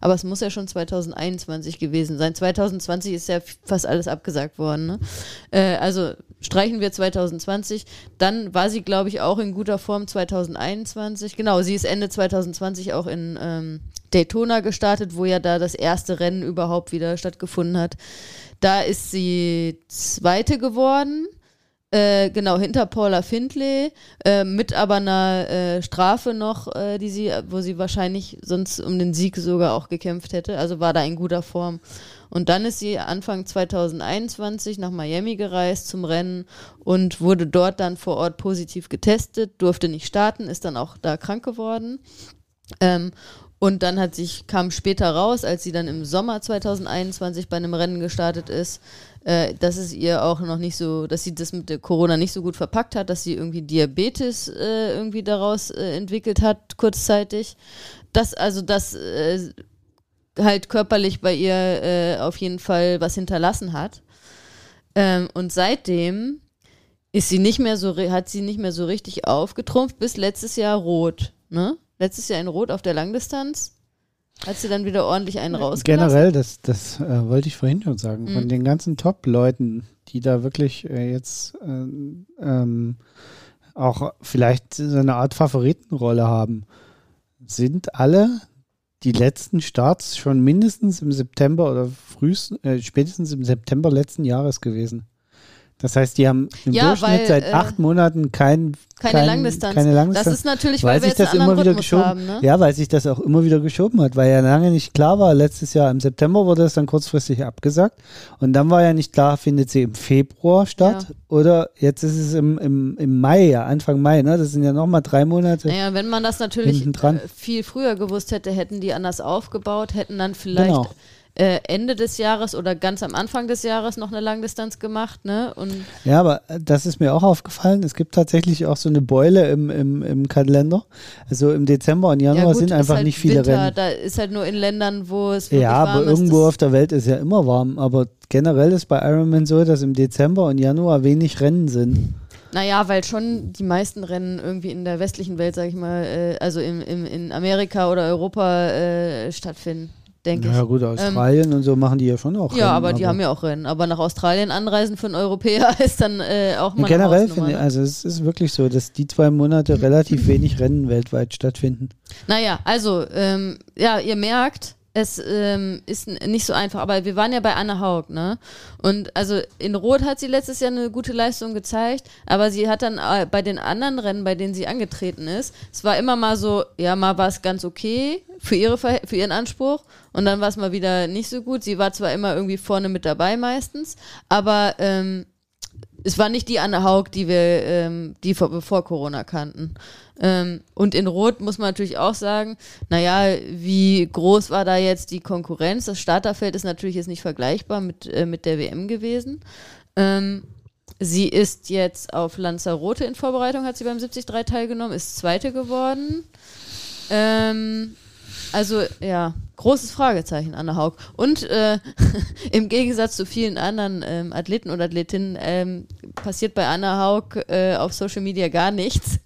Aber es muss ja schon 2021 gewesen sein. 2020 ist ja fast alles abgesagt worden. Ne? Äh, also streichen wir 2020. Dann war sie, glaube ich, auch in guter Form 2021. Genau, sie ist Ende 2020 auch in ähm, Daytona gestartet, wo ja da das erste Rennen überhaupt wieder stattgefunden hat. Da ist sie Zweite geworden. Äh, genau, hinter Paula Findlay, äh, mit aber einer äh, Strafe noch, äh, die sie, wo sie wahrscheinlich sonst um den Sieg sogar auch gekämpft hätte. Also war da in guter Form. Und dann ist sie Anfang 2021 nach Miami gereist zum Rennen und wurde dort dann vor Ort positiv getestet, durfte nicht starten, ist dann auch da krank geworden. Ähm, und dann hat sich, kam später raus, als sie dann im Sommer 2021 bei einem Rennen gestartet ist, äh, dass es ihr auch noch nicht so, dass sie das mit Corona nicht so gut verpackt hat, dass sie irgendwie Diabetes äh, irgendwie daraus äh, entwickelt hat, kurzzeitig. Das, also das äh, halt körperlich bei ihr äh, auf jeden Fall was hinterlassen hat. Ähm, und seitdem ist sie nicht mehr so, hat sie nicht mehr so richtig aufgetrumpft, bis letztes Jahr rot, ne? Letztes Jahr in Rot auf der Langdistanz. Hat sie dann wieder ordentlich einen rausgelassen? Generell, das, das äh, wollte ich vorhin schon sagen, mhm. von den ganzen Top-Leuten, die da wirklich äh, jetzt äh, ähm, auch vielleicht so eine Art Favoritenrolle haben, sind alle die letzten Starts schon mindestens im September oder frühest, äh, spätestens im September letzten Jahres gewesen. Das heißt, die haben im ja, Durchschnitt weil, seit äh, acht Monaten kein, keine, kein, Langdistanz. keine Langdistanz. Das ist natürlich, weil, weil wir sich das immer wieder geschoben, haben, ne? Ja, weil sich das auch immer wieder geschoben hat, weil ja lange nicht klar war. Letztes Jahr im September wurde es dann kurzfristig abgesagt und dann war ja nicht klar, findet sie im Februar statt ja. oder jetzt ist es im, im, im Mai, ja, Anfang Mai. Ne? Das sind ja nochmal drei Monate. Naja, wenn man das natürlich äh, viel früher gewusst hätte, hätten die anders aufgebaut, hätten dann vielleicht genau äh, Ende des Jahres oder ganz am Anfang des Jahres noch eine Langdistanz gemacht, ne? Und ja, aber äh, das ist mir auch aufgefallen. Es gibt tatsächlich auch so eine Beule im, im, im Kalender. Also im Dezember und Januar ja gut, sind einfach halt nicht viele Winter, Rennen. Da ist halt nur in Ländern, wo es Ja, aber irgendwo auf der Welt ist ja immer warm. Aber generell ist bei Ironman so, dass im Dezember und Januar wenig Rennen sind. Naja, weil schon die meisten Rennen irgendwie in der westlichen Welt, sag ich mal, äh, also im, im, in Amerika oder Europa äh, stattfinden denke naja, ich. Ja gut, Australien ähm, und so machen die ja schon auch Ja, Rennen, aber die aber haben ja auch Rennen. Aber nach Australien anreisen für einen Europäer ist dann äh, auch mal Generell finde ich, also es ist wirklich so, dass die zwei Monate relativ wenig Rennen weltweit stattfinden. Naja, also, ähm, ja, ihr merkt, es ähm, ist nicht so einfach, aber wir waren ja bei Anne Haug, ne? Und also in Rot hat sie letztes Jahr eine gute Leistung gezeigt, aber sie hat dann äh, bei den anderen Rennen, bei denen sie angetreten ist, es war immer mal so, ja, mal war es ganz okay für, ihre, für ihren Anspruch und dann war es mal wieder nicht so gut. Sie war zwar immer irgendwie vorne mit dabei meistens, aber ähm, es war nicht die Anne Haug, die wir, ähm, die vor, vor Corona kannten. Ähm, und in Rot muss man natürlich auch sagen, naja, wie groß war da jetzt die Konkurrenz? Das Starterfeld ist natürlich jetzt nicht vergleichbar mit, äh, mit der WM gewesen. Ähm, sie ist jetzt auf Lanzarote in Vorbereitung, hat sie beim 73 teilgenommen, ist Zweite geworden. Ähm, also ja, großes Fragezeichen, Anna Haug. Und äh, im Gegensatz zu vielen anderen ähm, Athleten und Athletinnen ähm, passiert bei Anna Haug äh, auf Social Media gar nichts.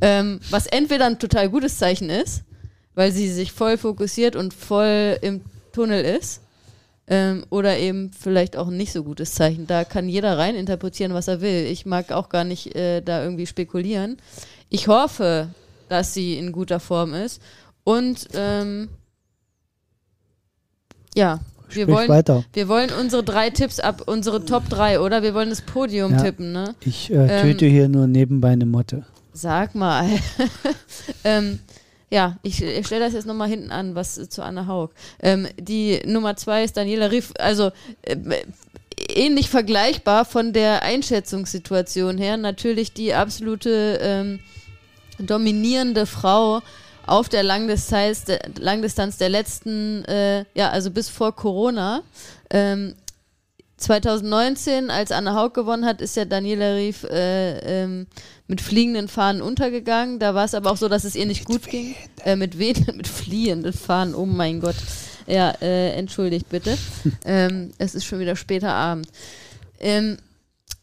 Ähm, was entweder ein total gutes Zeichen ist, weil sie sich voll fokussiert und voll im Tunnel ist. Ähm, oder eben vielleicht auch ein nicht so gutes Zeichen. Da kann jeder rein interpretieren, was er will. Ich mag auch gar nicht äh, da irgendwie spekulieren. Ich hoffe, dass sie in guter Form ist. Und ähm, ja, wir wollen, weiter. wir wollen unsere drei Tipps ab, unsere Top 3, oder? Wir wollen das Podium ja, tippen, ne? Ich äh, töte ähm, hier nur nebenbei eine Motte. Sag mal. ähm, ja, ich, ich stelle das jetzt nochmal hinten an, was zu Anna Haug. Ähm, die Nummer zwei ist Daniela Riff, also äh, ähnlich vergleichbar von der Einschätzungssituation her. Natürlich die absolute ähm, dominierende Frau auf der Langdistanz, der, Langdistanz der letzten, äh, ja, also bis vor Corona. Ähm, 2019, als Anna Haug gewonnen hat, ist ja Daniela Rief äh, ähm, mit fliegenden Fahnen untergegangen. Da war es aber auch so, dass es ihr nicht mit gut ging. Äh, mit wen? mit fliehenden Fahnen, oh mein Gott. Ja, äh, entschuldigt bitte. ähm, es ist schon wieder später Abend. Ähm,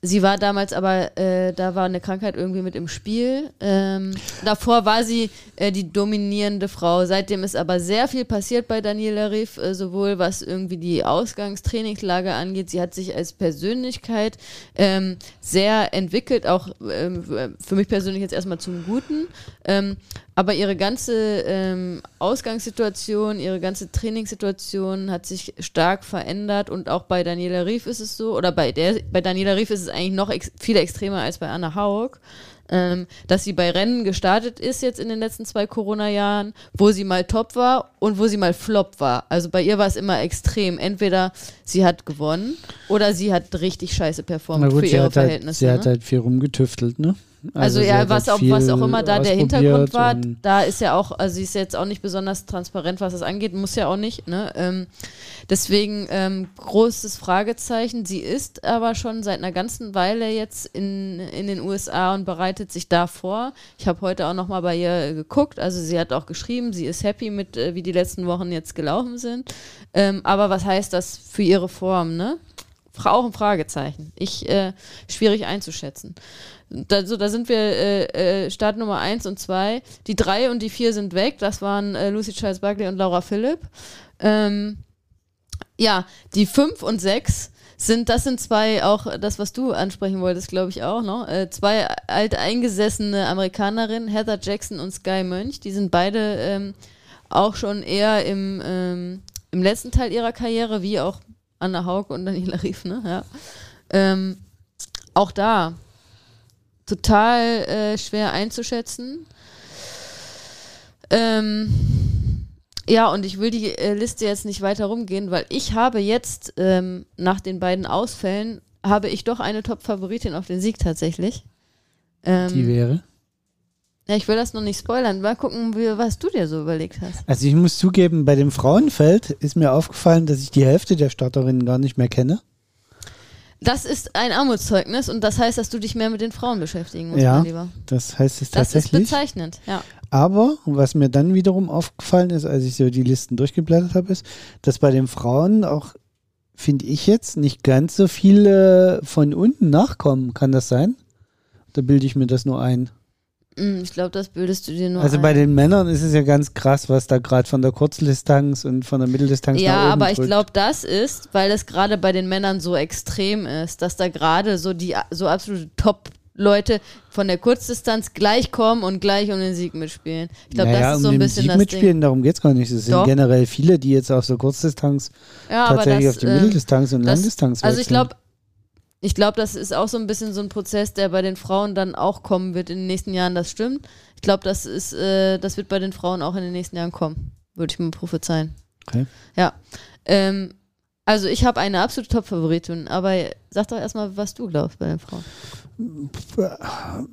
Sie war damals aber, äh, da war eine Krankheit irgendwie mit im Spiel. Ähm, davor war sie äh, die dominierende Frau. Seitdem ist aber sehr viel passiert bei Daniela Riff, äh, sowohl was irgendwie die Ausgangstrainingslage angeht. Sie hat sich als Persönlichkeit ähm, sehr entwickelt, auch ähm, für mich persönlich jetzt erstmal zum Guten. Aber ihre ganze ähm, Ausgangssituation, ihre ganze Trainingssituation hat sich stark verändert und auch bei Daniela Rief ist es so, oder bei der, bei Daniela Rief ist es eigentlich noch ex viel extremer als bei Anna Haug. Ähm, dass sie bei Rennen gestartet ist jetzt in den letzten zwei Corona-Jahren, wo sie mal top war und wo sie mal flop war. Also bei ihr war es immer extrem. Entweder sie hat gewonnen oder sie hat richtig scheiße performt gut, für ihre halt, Verhältnisse. Sie ne? hat halt viel rumgetüftelt, ne? Also, sie ja, was halt auch, was auch immer da der Hintergrund war, da ist ja auch, also sie ist jetzt auch nicht besonders transparent, was das angeht, muss ja auch nicht, ne? Ähm, deswegen ähm, großes Fragezeichen. Sie ist aber schon seit einer ganzen Weile jetzt in, in den USA und bereitet sich da vor. Ich habe heute auch nochmal bei ihr geguckt, also sie hat auch geschrieben, sie ist happy mit, äh, wie die letzten Wochen jetzt gelaufen sind. Ähm, aber was heißt das für ihre Form, ne? Auch ein Fragezeichen. Ich, äh, schwierig einzuschätzen. Da, so, da sind wir äh, äh, Start Nummer 1 und 2. Die 3 und die 4 sind weg. Das waren äh, Lucy Charles Buckley und Laura Philipp. Ähm, ja, die 5 und 6 sind, das sind zwei, auch das, was du ansprechen wolltest, glaube ich auch, ne? Äh, zwei alteingesessene Amerikanerinnen, Heather Jackson und Sky Mönch, die sind beide ähm, auch schon eher im, ähm, im letzten Teil ihrer Karriere, wie auch Anna Haug und Daniela Rief, ne? Ja. Ähm, auch da total äh, schwer einzuschätzen. Ähm, ja, und ich will die äh, Liste jetzt nicht weiter rumgehen, weil ich habe jetzt ähm, nach den beiden Ausfällen habe ich doch eine Top-Favoritin auf den Sieg tatsächlich. Ähm, Die wäre. Ja, ich will das noch nicht spoilern. Mal gucken, wie, was du dir so überlegt hast. Also ich muss zugeben, bei dem Frauenfeld ist mir aufgefallen, dass ich die Hälfte der Starterinnen gar nicht mehr kenne. Das ist ein Armutszeugnis und das heißt, dass du dich mehr mit den Frauen beschäftigen musst, Ja, mein Lieber. Das heißt es Das ist tatsächlich. bezeichnend, ja. Aber was mir dann wiederum aufgefallen ist, als ich so die Listen durchgeblättert habe, ist, dass bei den Frauen auch, finde ich jetzt, nicht ganz so viele von unten nachkommen. Kann das sein? Da bilde ich mir das nur ein. Mm, Ich glaube, das bildest du dir nur Also ein. bei den Männern ist es ja ganz krass, was da gerade von der Kurzdistanz und von der Mitteldistanz nach Ja, oben aber ich drückt. glaube, das ist, weil es gerade bei den Männern so extrem ist, dass da gerade so die so absolute Top-Leute von der Kurzdistanz gleich kommen und gleich um den Sieg mitspielen. Ich glaube, naja, das ist um so ein bisschen Sieg das mitspielen, Ding. darum geht es gar nicht. Es sind Doch. generell viele, die jetzt auf so Kurzdistanz Ja, tatsächlich das, auf die ähm, Mitteldistanz und das- Langdistanz Also ich wechseln. glaube, ich glaube, das ist auch so ein bisschen so ein Prozess, der bei den Frauen dann auch kommen wird in den nächsten Jahren. Das stimmt. Ich glaube, das ist, äh, das wird bei den Frauen auch in den nächsten Jahren kommen. Würde ich mal prophezeien. Okay. Ja. Ähm, also ich habe eine absolute Top-Favoritin, aber sag doch erstmal, was du glaubst bei den Frauen.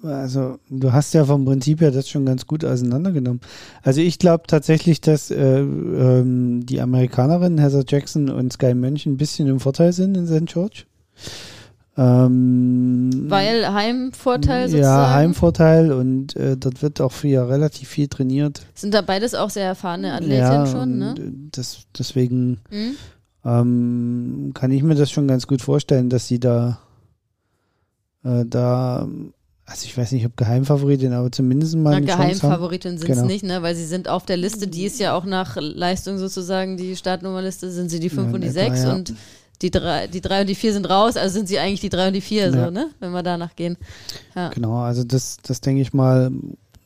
Also, du hast ja vom Prinzip her das schon ganz gut auseinandergenommen. Also, ich glaube tatsächlich, dass äh, ähm, die Amerikanerinnen Heather Jackson und Sky Mönch ein bisschen im Vorteil sind in St. George. Ähm, Weil Heimvorteil sozusagen. Ja, Heimvorteil und äh, dort wird auch ja relativ viel trainiert. Sind da beides auch sehr erfahrene Athletinnen ja, schon, ne? Das, deswegen Hm? ähm, kann ich mir das schon ganz gut vorstellen, dass sie da, äh, da, also ich weiß nicht, ob Geheimfavoritin, aber zumindest mal Na. Geheimfavoritin sind es Genau. nicht, ne? Weil sie sind auf der Liste, die ist ja auch nach Leistung sozusagen, die Startnummerliste sind sie die 5 Ja, und die in 6 etwa, ja. und die 3 die drei und die 4 sind raus, also sind sie eigentlich die 3 und die 4, Ja. so, ne? Wenn wir danach gehen. Ja. Genau, also das, das denke ich mal,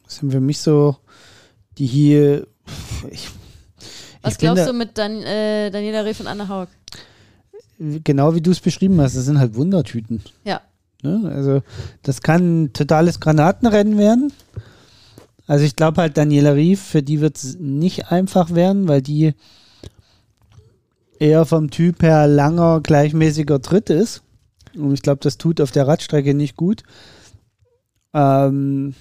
sind für mich so, die hier, ich, Was ich glaubst du mit Dan, äh, Daniela Reh und Anna Haug? genau wie du es beschrieben hast, das sind halt Wundertüten. Ja. Ne? Also das kann ein totales Granatenrennen werden. Also ich glaube halt Daniela Rief, für die wird es nicht einfach werden, weil die eher vom Typ her langer, gleichmäßiger Tritt ist. Und ich glaube, das tut auf der Radstrecke nicht gut. Ähm,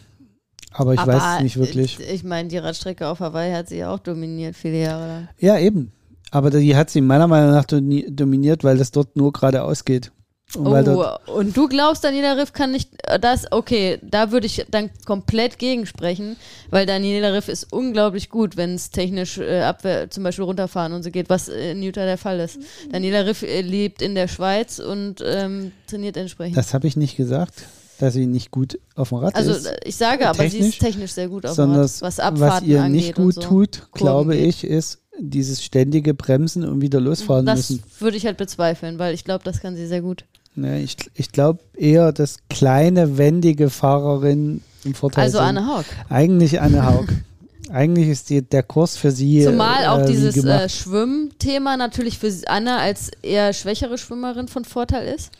aber ich weiß es nicht wirklich. Ich meine, die Radstrecke auf Hawaii hat sie ja auch dominiert, viele Jahre lang. Ja, eben. Aber die hat sie meiner Meinung nach dominiert, weil das dort nur geradeaus geht. Und Oh, und du glaubst, Daniela Riff kann nicht äh, das, okay, da würde ich dann komplett gegensprechen, weil Daniela Riff ist unglaublich gut, wenn es technisch äh, Abwehr zum Beispiel runterfahren und so geht, was in Utah der Fall ist. Daniela Riff äh, lebt in der Schweiz und ähm, trainiert entsprechend. das habe ich nicht gesagt, dass sie nicht gut auf dem Rad also ist. äh, ich sage aber, sie ist technisch, sehr gut auf dem sondern Rad, was, was Abfahrten ihr angeht nicht gut so. tut, Kurven glaube geht. ich, ist dieses ständige Bremsen und wieder losfahren Das müssen. würde ich halt bezweifeln, weil ich glaube, das kann sie sehr gut. Ne, ich ich glaube eher, dass kleine, wendige Fahrerinnen im Vorteil Also sind. Anne Haug. Eigentlich Anne Haug. Eigentlich ist die, der Kurs für sie Zumal auch äh, dieses äh, Schwimmthema natürlich für Anna als eher schwächere Schwimmerin von Vorteil ist.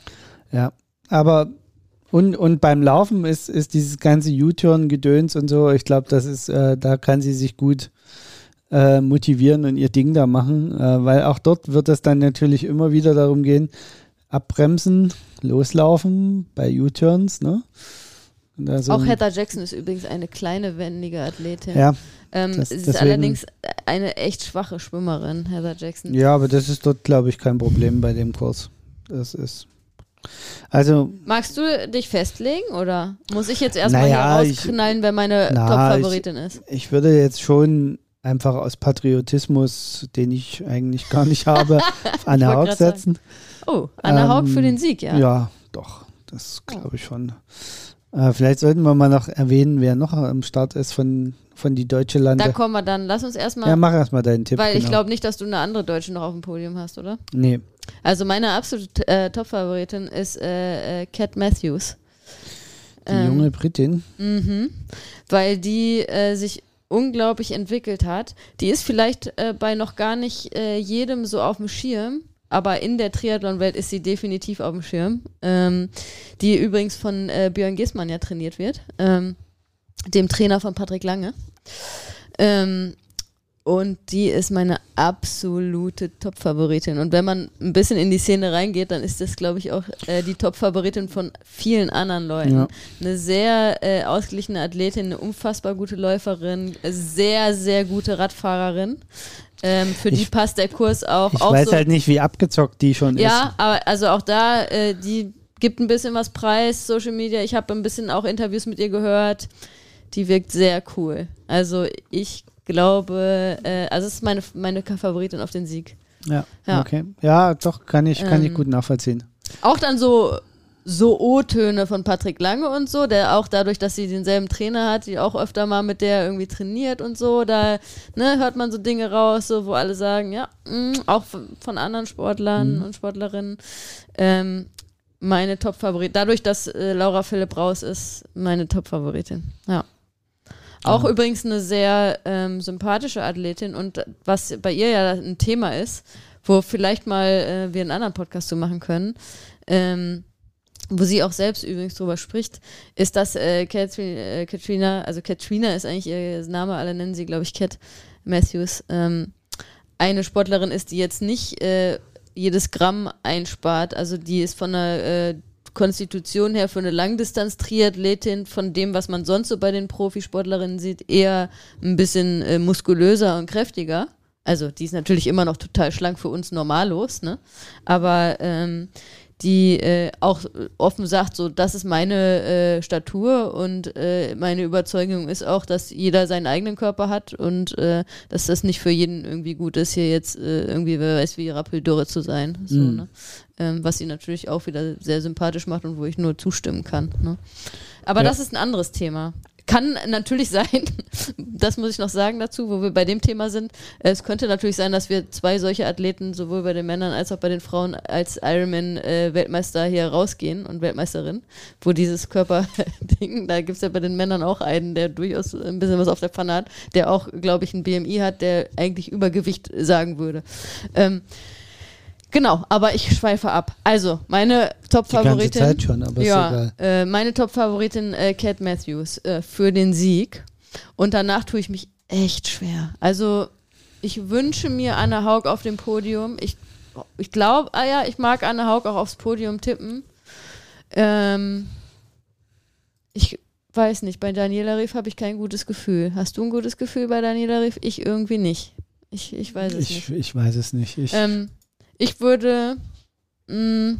Ja, aber und, und beim Laufen ist, ist dieses ganze U-Turn-Gedöns und so, ich glaube, das ist, äh, da kann sie sich gut äh, motivieren und ihr Ding da machen, äh, weil auch dort wird es dann natürlich immer wieder darum gehen, abbremsen, loslaufen bei U-Turns, ne? So auch Heather Jackson ist übrigens eine kleine, wendige Athletin. Ja, ähm, das- sie ist allerdings eine echt schwache Schwimmerin, Heather Jackson. ja, aber das ist dort, glaube ich, kein Problem bei dem Kurs. Das ist. Also, Magst du dich festlegen oder muss ich jetzt erstmal Naja, hier ich- rausknallen, wer meine Na, Top-Favoritin ist? ich würde jetzt schon einfach aus Patriotismus, den ich eigentlich gar nicht habe, auf Anne Haug setzen. Oh, Anna Ähm, Haug für den Sieg, ja. Ja, doch, das glaube ich schon. Äh, vielleicht sollten wir mal noch erwähnen, wer noch am Start ist von, von die Deutsche Da Lande. kommen wir dann. Lass uns erstmal, Ja, mach erstmal deinen Tipp. weil ich genau. glaube nicht, dass du eine andere Deutsche noch auf dem Podium hast, oder? Nee, Also meine absolute äh, Top-Favoritin ist äh, äh, Cat Matthews. die Ähm, junge Britin. Mhm. Weil die äh, sich unglaublich entwickelt hat. Die ist vielleicht äh, bei noch gar nicht äh, jedem so auf dem Schirm, aber in der Triathlon-Welt ist sie definitiv auf dem Schirm. Ähm, die übrigens von äh, Björn Giesmann ja trainiert wird, ähm, dem Trainer von Patrick Lange. Ähm, und die ist meine absolute Top-Favoritin. Und wenn man ein bisschen in die Szene reingeht, dann ist das, glaube ich, auch äh, die Top-Favoritin von vielen anderen Leuten. Ja. Eine sehr äh, ausgeglichene Athletin, eine unfassbar gute Läuferin, sehr, sehr gute Radfahrerin. Ähm, für die Ich- passt der Kurs auch. Ich auch weiß so, halt nicht, wie abgezockt die schon ja, aber also auch da, äh, die gibt ein bisschen was preis, Social Media. Ich habe ein bisschen auch Interviews mit ihr gehört. Die wirkt sehr cool. Also ich glaube, äh, also es ist meine, meine Favoritin auf den Sieg. Ja, Ja. okay. Ja, doch, kann ich, kann ich Ähm, gut nachvollziehen. Auch dann so so O-Töne von Patrick Lange und so, der auch dadurch, dass sie denselben Trainer hat, die auch öfter mal mit der irgendwie trainiert und so, da ne, hört man so Dinge raus, so, wo alle sagen, ja, mh, auch von, anderen Sportlern und Sportlerinnen, ähm, meine Top-Favoritin. Dadurch, dass äh, Laura Philipp raus ist, meine Top-Favoritin. Ja. Auch Ja. übrigens eine sehr ähm, sympathische Athletin und was bei ihr ja ein Thema ist, wo vielleicht mal äh, wir einen anderen Podcast zu machen können, ähm, wo sie auch selbst übrigens drüber spricht, ist, dass äh, Katrina, äh, Katrina, also Katrina ist eigentlich ihr Name, alle nennen sie, glaube ich, Cat Matthews, ähm, eine Sportlerin ist, die jetzt nicht äh, jedes Gramm einspart, also die ist von der äh, Konstitution her für eine Langdistanz-Triathletin von dem, was man sonst so bei den Profisportlerinnen sieht, eher ein bisschen äh, muskulöser und kräftiger. Also die ist natürlich immer noch total schlank für uns normallos, ne? Aber ähm, die äh, auch offen sagt, so das ist meine äh, Statur und äh, meine Überzeugung ist auch, dass jeder seinen eigenen Körper hat und äh, dass das nicht für jeden irgendwie gut ist, hier jetzt äh, irgendwie, wer weiß, wie Rappeldürre zu sein. So, Mhm. ne? ähm, was sie natürlich auch wieder sehr sympathisch macht und wo ich nur zustimmen kann. Ne? Aber Ja. das ist ein anderes Thema. Kann natürlich sein, das muss ich noch sagen dazu, wo wir bei dem Thema sind. Es könnte natürlich sein, dass wir zwei solche Athleten, sowohl bei den Männern als auch bei den Frauen, als Ironman-Weltmeister hier rausgehen und Weltmeisterin, wo dieses Körperding, da gibt es ja bei den Männern auch einen, der durchaus ein bisschen was auf der Pfanne hat, der auch, glaube ich, ein BMI hat, der eigentlich Übergewicht sagen würde. Ähm, Genau, aber ich schweife ab. Also, meine Die ganze Top-Favoritin. Zeit schon, aber ist Ja, egal. äh, meine Top-Favoritin äh, Cat Matthews äh, für den Sieg. Und danach tue ich mich echt schwer. Also, ich wünsche mir Anne Haug auf dem Podium. Ich, ich glaube, ah ja, ich mag Anne Haug auch aufs Podium tippen. Ähm, ich weiß nicht, bei Daniela Rief habe ich kein gutes Gefühl. Hast du ein gutes Gefühl bei Daniela Rief? Ich irgendwie nicht. Ich, ich weiß es nicht. Ich, ich weiß es nicht. Ich, Ähm, ich würde. Mh,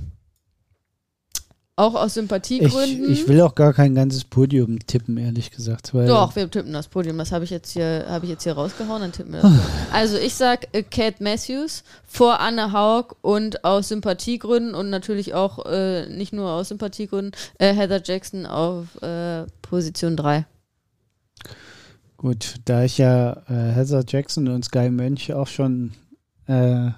Auch aus Sympathiegründen. Ich, ich will auch gar kein ganzes Podium tippen, ehrlich gesagt. Doch, wir tippen das Podium. Das habe ich jetzt hier, habe ich jetzt hier rausgehauen, dann tippen wir das. also ich sag äh, Cat Matthews vor Anne Haug und aus Sympathiegründen und natürlich auch äh, nicht nur aus Sympathiegründen äh, Heather Jackson auf äh, Position 3. Gut, da ich ja äh, Heather Jackson und Sky Mönch auch schon äh,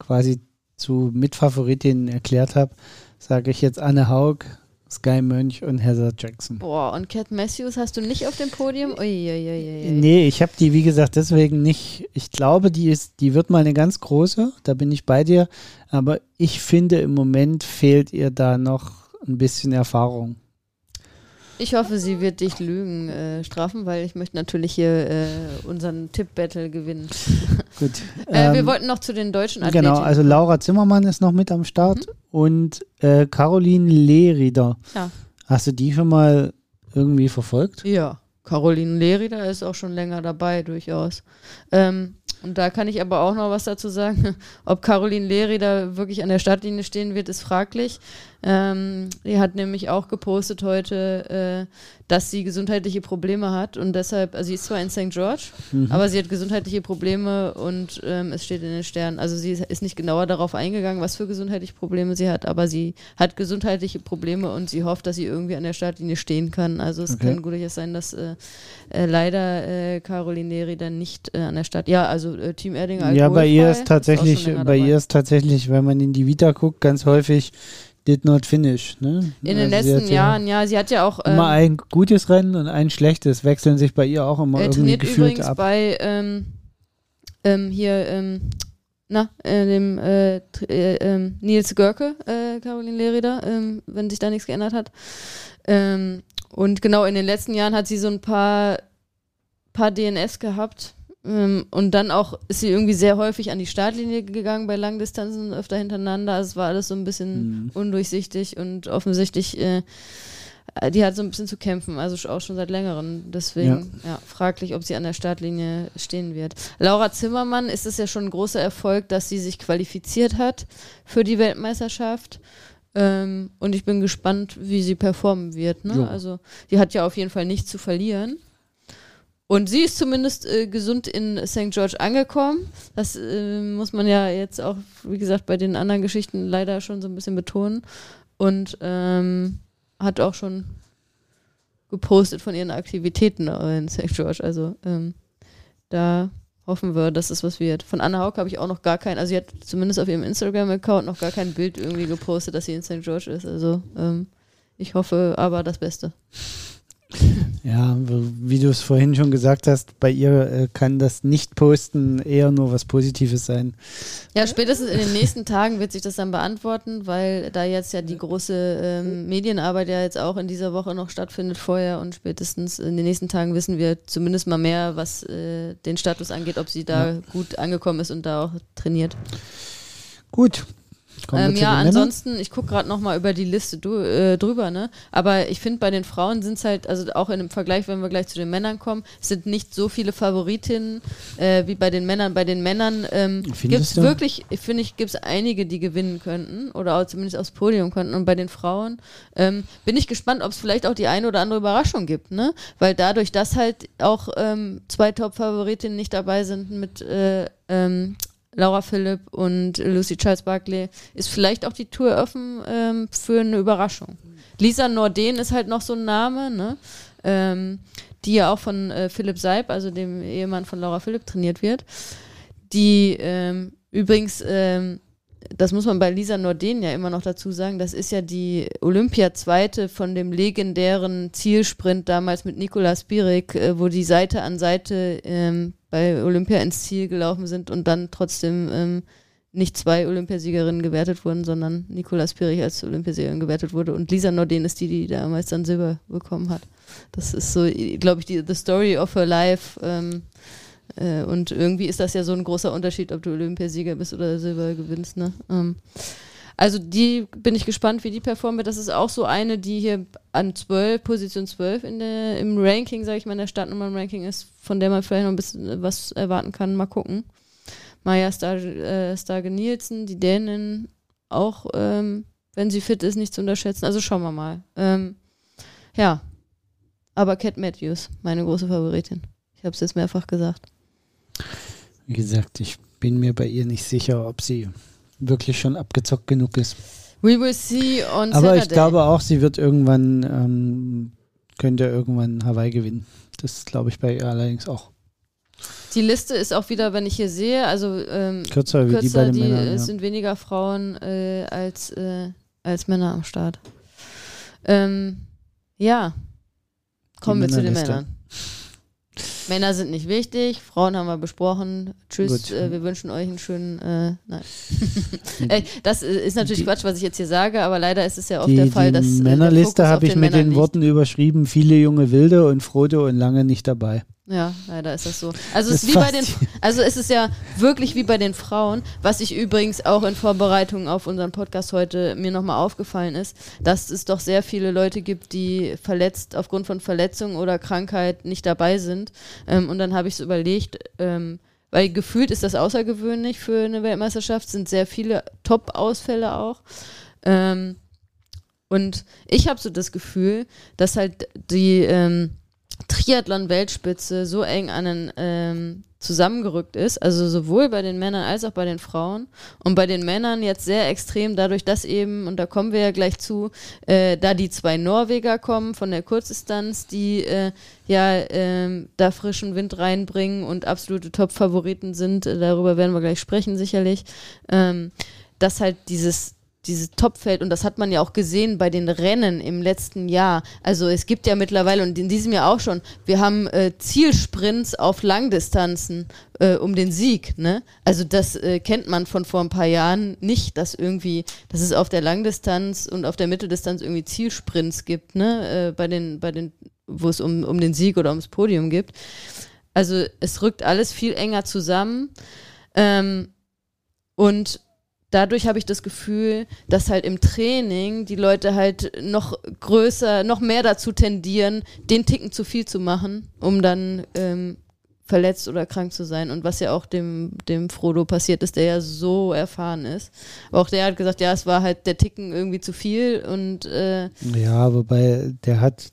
quasi zu Mitfavoritinnen erklärt habe, sage ich jetzt Anne Haug, Sky Mönch und Heather Jackson. Boah, und Cat Matthews hast du nicht auf dem Podium? Uiuiui. Nee, ich habe die, wie gesagt, deswegen nicht. Ich glaube, die ist, die wird mal eine ganz große, da bin ich bei dir. Aber ich finde, im Moment fehlt ihr da noch ein bisschen Erfahrung. Ich hoffe, sie wird dich Lügen äh, strafen, weil ich möchte natürlich hier äh, unseren Tipp-Battle gewinnen. Gut. äh, ähm, wir wollten noch zu den deutschen Athleten. Genau, also Laura Zimmermann ist noch mit am Start Mhm. und äh, Caroline Lehrieder. Ja. Hast du die schon mal irgendwie verfolgt? Ja, Caroline Lerida ist auch schon länger dabei, durchaus. Ähm, und da kann ich aber auch noch was dazu sagen. Ob Caroline Lerida wirklich an der Startlinie stehen wird, ist fraglich. Ähm, die hat nämlich auch gepostet heute, äh, dass sie gesundheitliche Probleme hat und deshalb, also sie ist zwar in St. George, aber sie hat gesundheitliche Probleme und ähm, es steht in den Sternen. Also sie ist nicht genauer darauf eingegangen, was für gesundheitliche Probleme sie hat, aber sie hat gesundheitliche Probleme und sie hofft, dass sie irgendwie an der Startlinie stehen kann. Also es Okay. kann gut durchaus sein, dass äh, äh, leider äh, Caroline Neri dann nicht äh, an der Start. Ja, also äh, Team Erdinger. ja, bei ihr ist tatsächlich, länger bei dabei. ihr ist tatsächlich, wenn man in die Vita guckt, ganz häufig did not finish. Ne? in den Also sie letzten hat ja Jahren, ja, sie hat ja auch ähm, Immer ein gutes Rennen und ein schlechtes wechseln sich bei ihr auch immer Er irgendwie gefühlt übrigens ab. bei ähm, ähm, hier, ähm, na, äh, dem äh, äh, ähm, Nils Görke, äh, Caroline Lerida, ähm, wenn sich da nichts geändert hat. Und genau in den letzten Jahren hat sie so ein paar, paar DNS gehabt. Ähm, und dann auch ist sie irgendwie sehr häufig an die Startlinie gegangen bei Langdistanzen öfter hintereinander. Also es war alles so ein bisschen Mhm. undurchsichtig und offensichtlich äh, die hat so ein bisschen zu kämpfen, also auch schon seit längerem. Deswegen ja. fraglich, ob sie an der Startlinie stehen wird. Laura Zimmermann ist es ja schon ein großer Erfolg, dass sie sich qualifiziert hat für die Weltmeisterschaft. Ähm, und ich bin gespannt, wie sie performen wird. Ne? Also, die hat ja auf jeden Fall nichts zu verlieren. Und sie ist zumindest äh, gesund in St. George angekommen. Das äh, muss man ja jetzt auch, wie gesagt, bei den anderen Geschichten leider schon so ein bisschen betonen. Und ähm, hat auch schon gepostet von ihren Aktivitäten in St. George. Also ähm, da hoffen wir, dass es was wird. Von Anna Haug habe ich auch noch gar kein, also sie hat zumindest auf ihrem Instagram-Account noch gar kein Bild irgendwie gepostet, dass sie in St. George ist. Also ähm, ich hoffe aber das Beste. Ja, wie du es vorhin schon gesagt hast, bei ihr äh, kann das Nicht-Posten eher nur was Positives sein. Ja, spätestens in den nächsten Tagen wird sich das dann beantworten, weil da jetzt ja die große ähm, Medienarbeit ja jetzt auch in dieser Woche noch stattfindet vorher und spätestens in den nächsten Tagen wissen wir zumindest mal mehr, was äh, den Status angeht, ob sie da gut angekommen ist und da auch trainiert. Gut. Ähm, ja, ansonsten, ich gucke gerade nochmal über die Liste du, äh, drüber, ne? Aber ich finde, bei den Frauen sind es halt, also auch in dem Vergleich, wenn wir gleich zu den Männern kommen, sind nicht so viele Favoritinnen äh, wie bei den Männern. Bei den Männern ähm, gibt es wirklich, ich finde ich, gibt es einige, die gewinnen könnten oder auch zumindest aufs Podium könnten. Und bei den Frauen ähm, bin ich gespannt, ob es vielleicht auch die eine oder andere Überraschung gibt, ne? Weil dadurch, dass halt auch ähm, zwei Top-Favoritinnen nicht dabei sind mit äh, ähm, Laura Philipp und Lucy Charles Barkley, ist vielleicht auch die Tour offen ähm, für eine Überraschung. Lisa Norden ist halt noch so ein Name, ne? Ähm, die ja auch von äh, Philipp Seib, also dem Ehemann von Laura Philipp, trainiert wird. Die ähm, übrigens, ähm, das muss man bei Lisa Norden ja immer noch dazu sagen, das ist ja die Olympia-Zweite von dem legendären Zielsprint damals mit Nikola Spirik, äh, wo die Seite an Seite ähm, bei Olympia ins Ziel gelaufen sind und dann trotzdem ähm, nicht zwei Olympiasiegerinnen gewertet wurden, sondern Nikola Spirik als Olympiasiegerin gewertet wurde und Lisa Norden ist die, die damals dann Silber bekommen hat. Das ist so, glaube ich, die the story of her life. Ähm, äh, und irgendwie ist das ja so ein großer Unterschied, ob du Olympiasieger bist oder Silber gewinnst. Ne? Ähm, also die bin ich gespannt, wie die performen wird. Das ist auch so eine, die hier an 12, Position 12 in der, im Ranking, sage ich mal, in der Startnummern-Ranking ist, von der man vielleicht noch ein bisschen was erwarten kann. Mal gucken. Maja Star, äh, Nielsen, die Dänen auch ähm, wenn sie fit ist, nicht zu unterschätzen. Also schauen wir mal. Ähm, ja, aber Cat Matthews, meine große Favoritin. Ich habe es jetzt mehrfach gesagt. Wie gesagt, ich bin mir bei ihr nicht sicher, ob sie wirklich schon abgezockt genug ist. We will see on Aber Saturday. ich glaube auch, sie wird irgendwann, ähm, könnte irgendwann Hawaii gewinnen. Das glaube ich bei ihr allerdings auch. Die Liste ist auch wieder, wenn ich hier sehe, also ähm, Kürzer wie die bei kürzer, den die, Männern. es Ja. sind weniger Frauen äh, als, äh, als Männer am Start. Ähm, ja, kommen wir zu den. Männern. Männer sind nicht wichtig, Frauen haben wir besprochen. Tschüss, äh, wir wünschen euch einen schönen. Äh, nein. Ey, das äh, ist natürlich Die- Quatsch, was ich jetzt hier sage, aber leider ist es ja oft Die, der Fall, dass. die äh, der Männerliste habe ich mit den liegt. Worten überschrieben, viele junge Wilde und Frodo und lange nicht dabei. Ja, leider ist das so. Also es ist wie bei den, also es ist ja wirklich wie bei den Frauen, was ich übrigens auch in Vorbereitung auf unseren Podcast heute mir nochmal aufgefallen ist, dass es doch sehr viele Leute gibt, die verletzt aufgrund von Verletzung oder Krankheit nicht dabei sind. Ähm, und dann habe ich es überlegt, ähm, weil gefühlt ist das außergewöhnlich für eine Weltmeisterschaft, sind sehr viele Top-Ausfälle auch. Ähm, und ich habe so das Gefühl, dass halt die ähm, Triathlon-Weltspitze so eng an den ähm, zusammengerückt ist, also sowohl bei den Männern als auch bei den Frauen. Und bei den Männern jetzt sehr extrem, dadurch, dass eben, und da kommen wir ja gleich zu, äh, da die zwei Norweger kommen von der Kurzdistanz, die äh, ja ähm, da frischen Wind reinbringen und absolute Top-Favoriten sind, äh, darüber werden wir gleich sprechen sicherlich, ähm, dass halt dieses dieses Topfeld und das hat man ja auch gesehen bei den Rennen im letzten Jahr. Also es gibt ja mittlerweile und in diesem Jahr auch schon, wir haben äh, Zielsprints auf Langdistanzen äh, um den Sieg. Ne? Also das äh, kennt man von vor ein paar Jahren nicht, dass irgendwie, dass es auf der Langdistanz und auf der Mitteldistanz irgendwie Zielsprints gibt, ne? Äh, bei den, bei den, wo es um, um den Sieg oder ums Podium gibt. Also es rückt alles viel enger zusammen. Ähm, und dadurch habe ich das Gefühl, dass halt im Training die Leute halt noch größer, noch mehr dazu tendieren, den Ticken zu viel zu machen, um dann ähm, verletzt oder krank zu sein. Und was ja auch dem, dem Frodo passiert ist, der ja so erfahren ist. Aber auch der hat gesagt, ja, es war halt der Ticken irgendwie zu viel und äh, Ja, wobei der hat,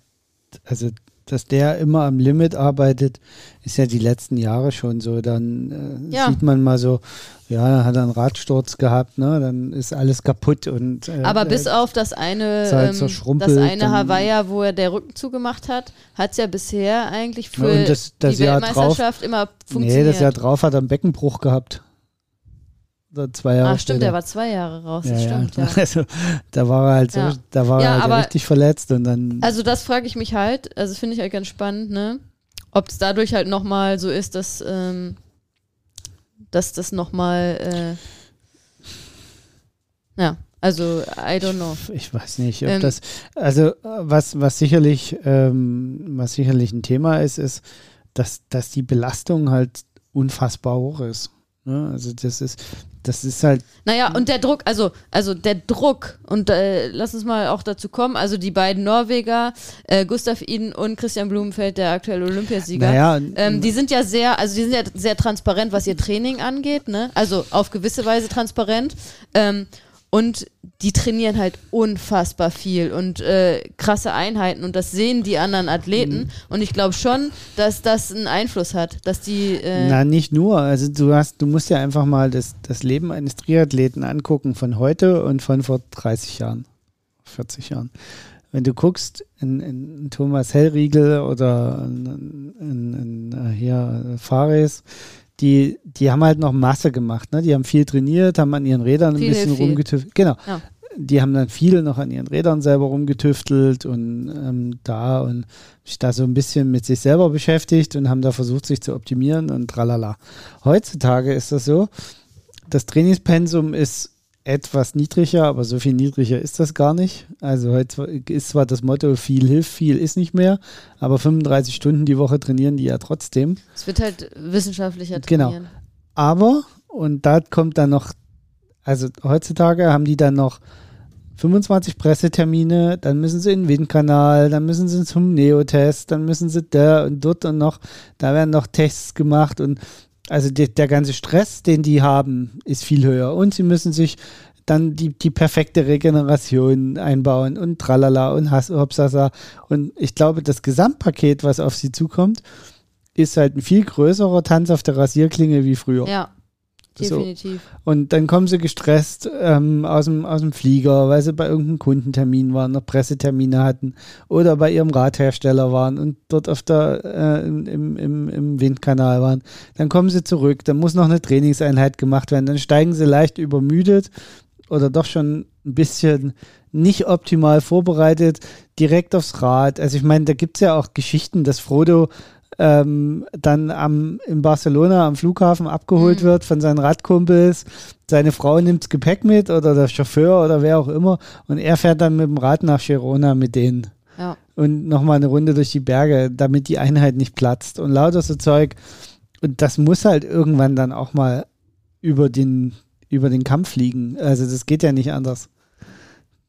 also dass der immer am Limit arbeitet, ist ja die letzten Jahre schon so. Dann äh, Ja. sieht man mal so, ja, dann hat er einen Radsturz gehabt, ne? Dann ist alles kaputt und äh, Aber äh, bis auf das eine, halt ähm, zerschrumpelt, das eine Hawaii, wo er der Rücken zugemacht hat, hat es ja bisher eigentlich für Ja, das- das die Jahr drauf- Weltmeisterschaft immer Nee, funktioniert. das Jahr drauf hat er einen Beckenbruch gehabt. Zwei Jahre ah, stimmt, später. der war zwei Jahre raus, ja, das ja. stimmt, ja. Also da war er halt so, Ja. da war er halt richtig verletzt und dann Also das frage ich mich halt, also finde ich halt ganz spannend, ne? Ob es dadurch halt nochmal so ist, dass, ähm, dass das nochmal, äh, ja, also I don't know. ich weiß nicht, ob Ähm, das also was was sicherlich ähm, was sicherlich ein Thema ist, ist, dass dass die Belastung halt unfassbar hoch ist. Ne? Also das ist das ist halt Naja, und der Druck, also, also der Druck, und äh, lass uns mal auch dazu kommen, also die beiden Norweger, äh, Gustav Iden und Christian Blumenfeld, der aktuelle Olympiasieger, naja, ähm, die sind ja sehr, also die sind ja sehr transparent, was ihr Training angeht, ne? Also auf gewisse Weise transparent. Ähm, und die trainieren halt unfassbar viel und äh, krasse Einheiten und das sehen die anderen Athleten. Mhm. Und ich glaube schon, dass das einen Einfluss hat, dass die. Äh, Na, nicht nur. Also du hast, du musst ja einfach mal das, das Leben eines Triathleten angucken von heute und von vor 30 Jahren, 40 Jahren. Wenn du guckst, in, in Thomas Hellriegel oder in, in, in, äh, hier äh, Fares, die, die haben halt noch Masse gemacht. Ne? Die haben viel trainiert, haben an ihren Rädern ein Viel bisschen hilft viel. rumgetüftelt. Genau. Ja. Die haben dann viel noch an ihren Rädern selber rumgetüftelt und ähm, da und sich da so ein bisschen mit sich selber beschäftigt und haben da versucht, sich zu optimieren und tralala. Heutzutage ist das so, das Trainingspensum ist etwas niedriger, aber so viel niedriger ist das gar nicht. Also heute ist zwar das Motto, viel hilft, viel ist nicht mehr, aber 35 Stunden die Woche trainieren die ja trotzdem. es wird halt wissenschaftlicher Genau. trainieren. Aber, und da kommt dann noch, also heutzutage haben die dann noch 25 Pressetermine, dann müssen sie in den Windkanal, dann müssen sie zum Neotest, dann müssen sie da und dort und noch, da werden noch Tests gemacht und also der, der ganze Stress, den die haben, ist viel höher. Und sie müssen sich dann die, die perfekte Regeneration einbauen und tralala und hopsasa. Und ich glaube, das Gesamtpaket, was auf sie zukommt, ist halt ein viel größerer Tanz auf der Rasierklinge wie früher. Ja, definitiv. So. Und dann kommen sie gestresst ähm, aus, dem, aus dem Flieger, weil sie bei irgendeinem Kundentermin waren, noch Pressetermine hatten oder bei ihrem Radhersteller waren und dort auf der, äh, im, im, im Windkanal waren. Dann kommen sie zurück, dann muss noch eine Trainingseinheit gemacht werden, dann steigen sie leicht übermüdet oder doch schon ein bisschen nicht optimal vorbereitet, direkt aufs Rad. Also ich meine, da gibt es ja auch Geschichten, dass Frodo ähm, dann am, in Barcelona am Flughafen abgeholt mhm. wird von seinen Radkumpels. Seine Frau nimmt das Gepäck mit oder der Chauffeur oder wer auch immer und er fährt dann mit dem Rad nach Girona mit denen. Ja. Und nochmal eine Runde durch die Berge, damit die Einheit nicht platzt und lauter so Zeug. Und das muss halt irgendwann dann auch mal über den, über den Kampf fliegen. Also das geht ja nicht anders.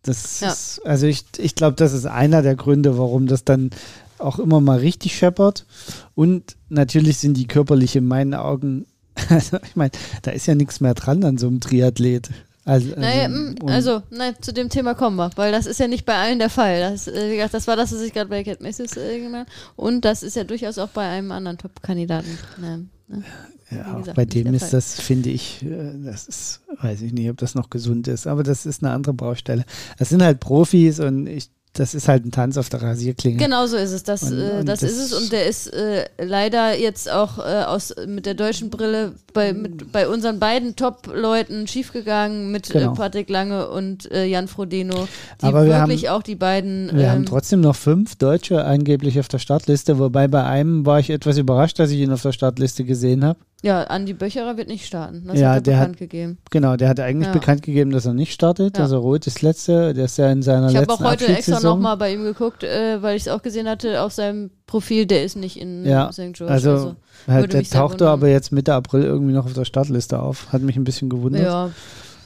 Das ja. ist, also ich, ich glaube, das ist einer der Gründe, warum das dann auch immer mal richtig scheppert. Und natürlich sind die körperlich in meinen Augen, also ich meine, da ist ja nichts mehr dran an so einem Triathlet. Also, naja, also, also nein, zu dem Thema kommen wir, weil das ist ja nicht bei allen der Fall. Das, äh, wie gesagt, das war das, was ich gerade bei Cat Messis äh, gemacht Und das ist ja durchaus auch bei einem anderen Top-Kandidaten. Ne, ne? Ja, gesagt, bei dem ist das, finde ich, äh, das ist, weiß ich nicht, ob das noch gesund ist, aber das ist eine andere Baustelle. Das sind halt Profis und ich das ist halt ein Tanz auf der Rasierklinge. Genau so ist es. Das, und, äh, und das, das, ist es. Und der ist äh, leider jetzt auch äh, aus, mit der deutschen Brille bei, mit, bei unseren beiden Top-Leuten schiefgegangen, mit äh, genau. Patrick Lange und Jan Frodeno, die Aber wirklich haben, auch die beiden. Wir ähm, haben trotzdem noch fünf Deutsche angeblich auf der Startliste, wobei bei einem war ich etwas überrascht, dass ich ihn auf der Startliste gesehen habe. Ja, Andi Böcherer wird nicht starten. Das ja, hat er der bekannt hat, gegeben. Genau, der hat eigentlich ja. bekannt gegeben, dass er nicht startet. Ja. Also Roth ist letzte, der ist ja in seiner ich letzten Ich habe auch heute extra nochmal bei ihm geguckt, äh, weil ich es auch gesehen hatte auf seinem Profil, der ist nicht in ja. St. George. Also, also halt, der tauchte aber jetzt Mitte April irgendwie noch auf der Startliste auf. Hat mich ein bisschen gewundert. Ja,